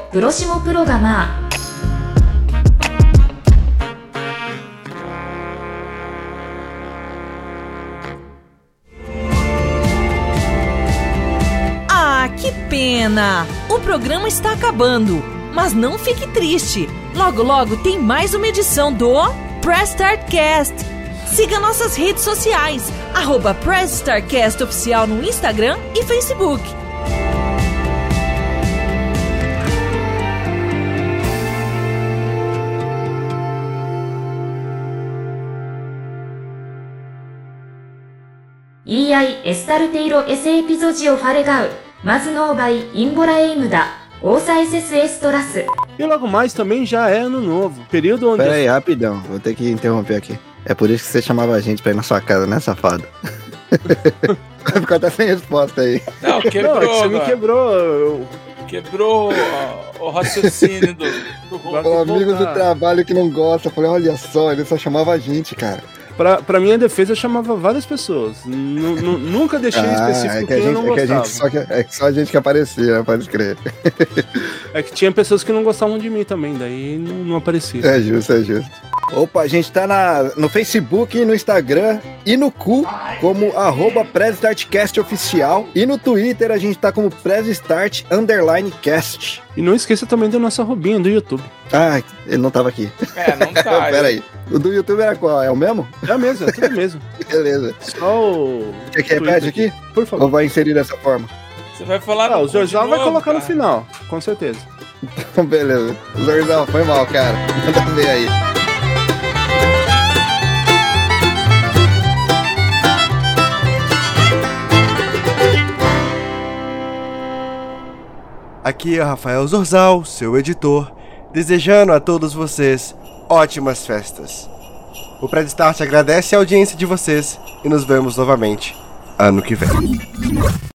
Ah, que pena! O programa está acabando, mas não fique triste. Logo, logo tem mais uma edição do Press Start Cast. Siga nossas redes sociais, arroba Press Start Cast Oficial no Instagram e Facebook. EI エスタルテイロエセエピゾジオファレガウマズノーバイインボラエイムダ Ouça SSS Toraço. E logo mais também já é ano novo. Período onde. Pera aí, rapidão. Vou ter que interromper aqui. É por isso que você chamava a gente pra ir na sua casa, né, safado? *laughs* Vai ficar até sem resposta aí. Não, quebrou. Não, é você me quebrou. Eu... Quebrou o, o raciocínio do, do O amigo do tá. trabalho que não gosta. Eu falei, olha só, ele só chamava a gente, cara. Pra, pra minha defesa, eu chamava várias pessoas. Nu- nunca deixei específico é que a gente, não é gostava. só é que só a gente que aparecia, pode crer. É que tinha pessoas que não gostavam de mim também, daí não, não aparecia. É justo, é justo. Opa, a gente tá na, no Facebook, no Instagram e no cu como arroba Oficial. E no Twitter a gente tá como PressStart Underline Cast. E não esqueça também da nossa robinha do YouTube. Ah, ele não tava aqui. É, não tá. *laughs* Pera aí. O do YouTube era qual? É o mesmo? É mesmo, é tudo mesmo. *laughs* Beleza. Só o. Quer que repete aqui? Por favor. Ou vai inserir dessa forma? Você vai falar Ah, no o Zorzal vai novo, colocar no cara? final, com certeza. *laughs* Beleza. Zorzão, foi mal, cara. Manda ver aí. Aqui é Rafael Zorzal, seu editor, desejando a todos vocês ótimas festas. O Pred Start agradece a audiência de vocês e nos vemos novamente ano que vem.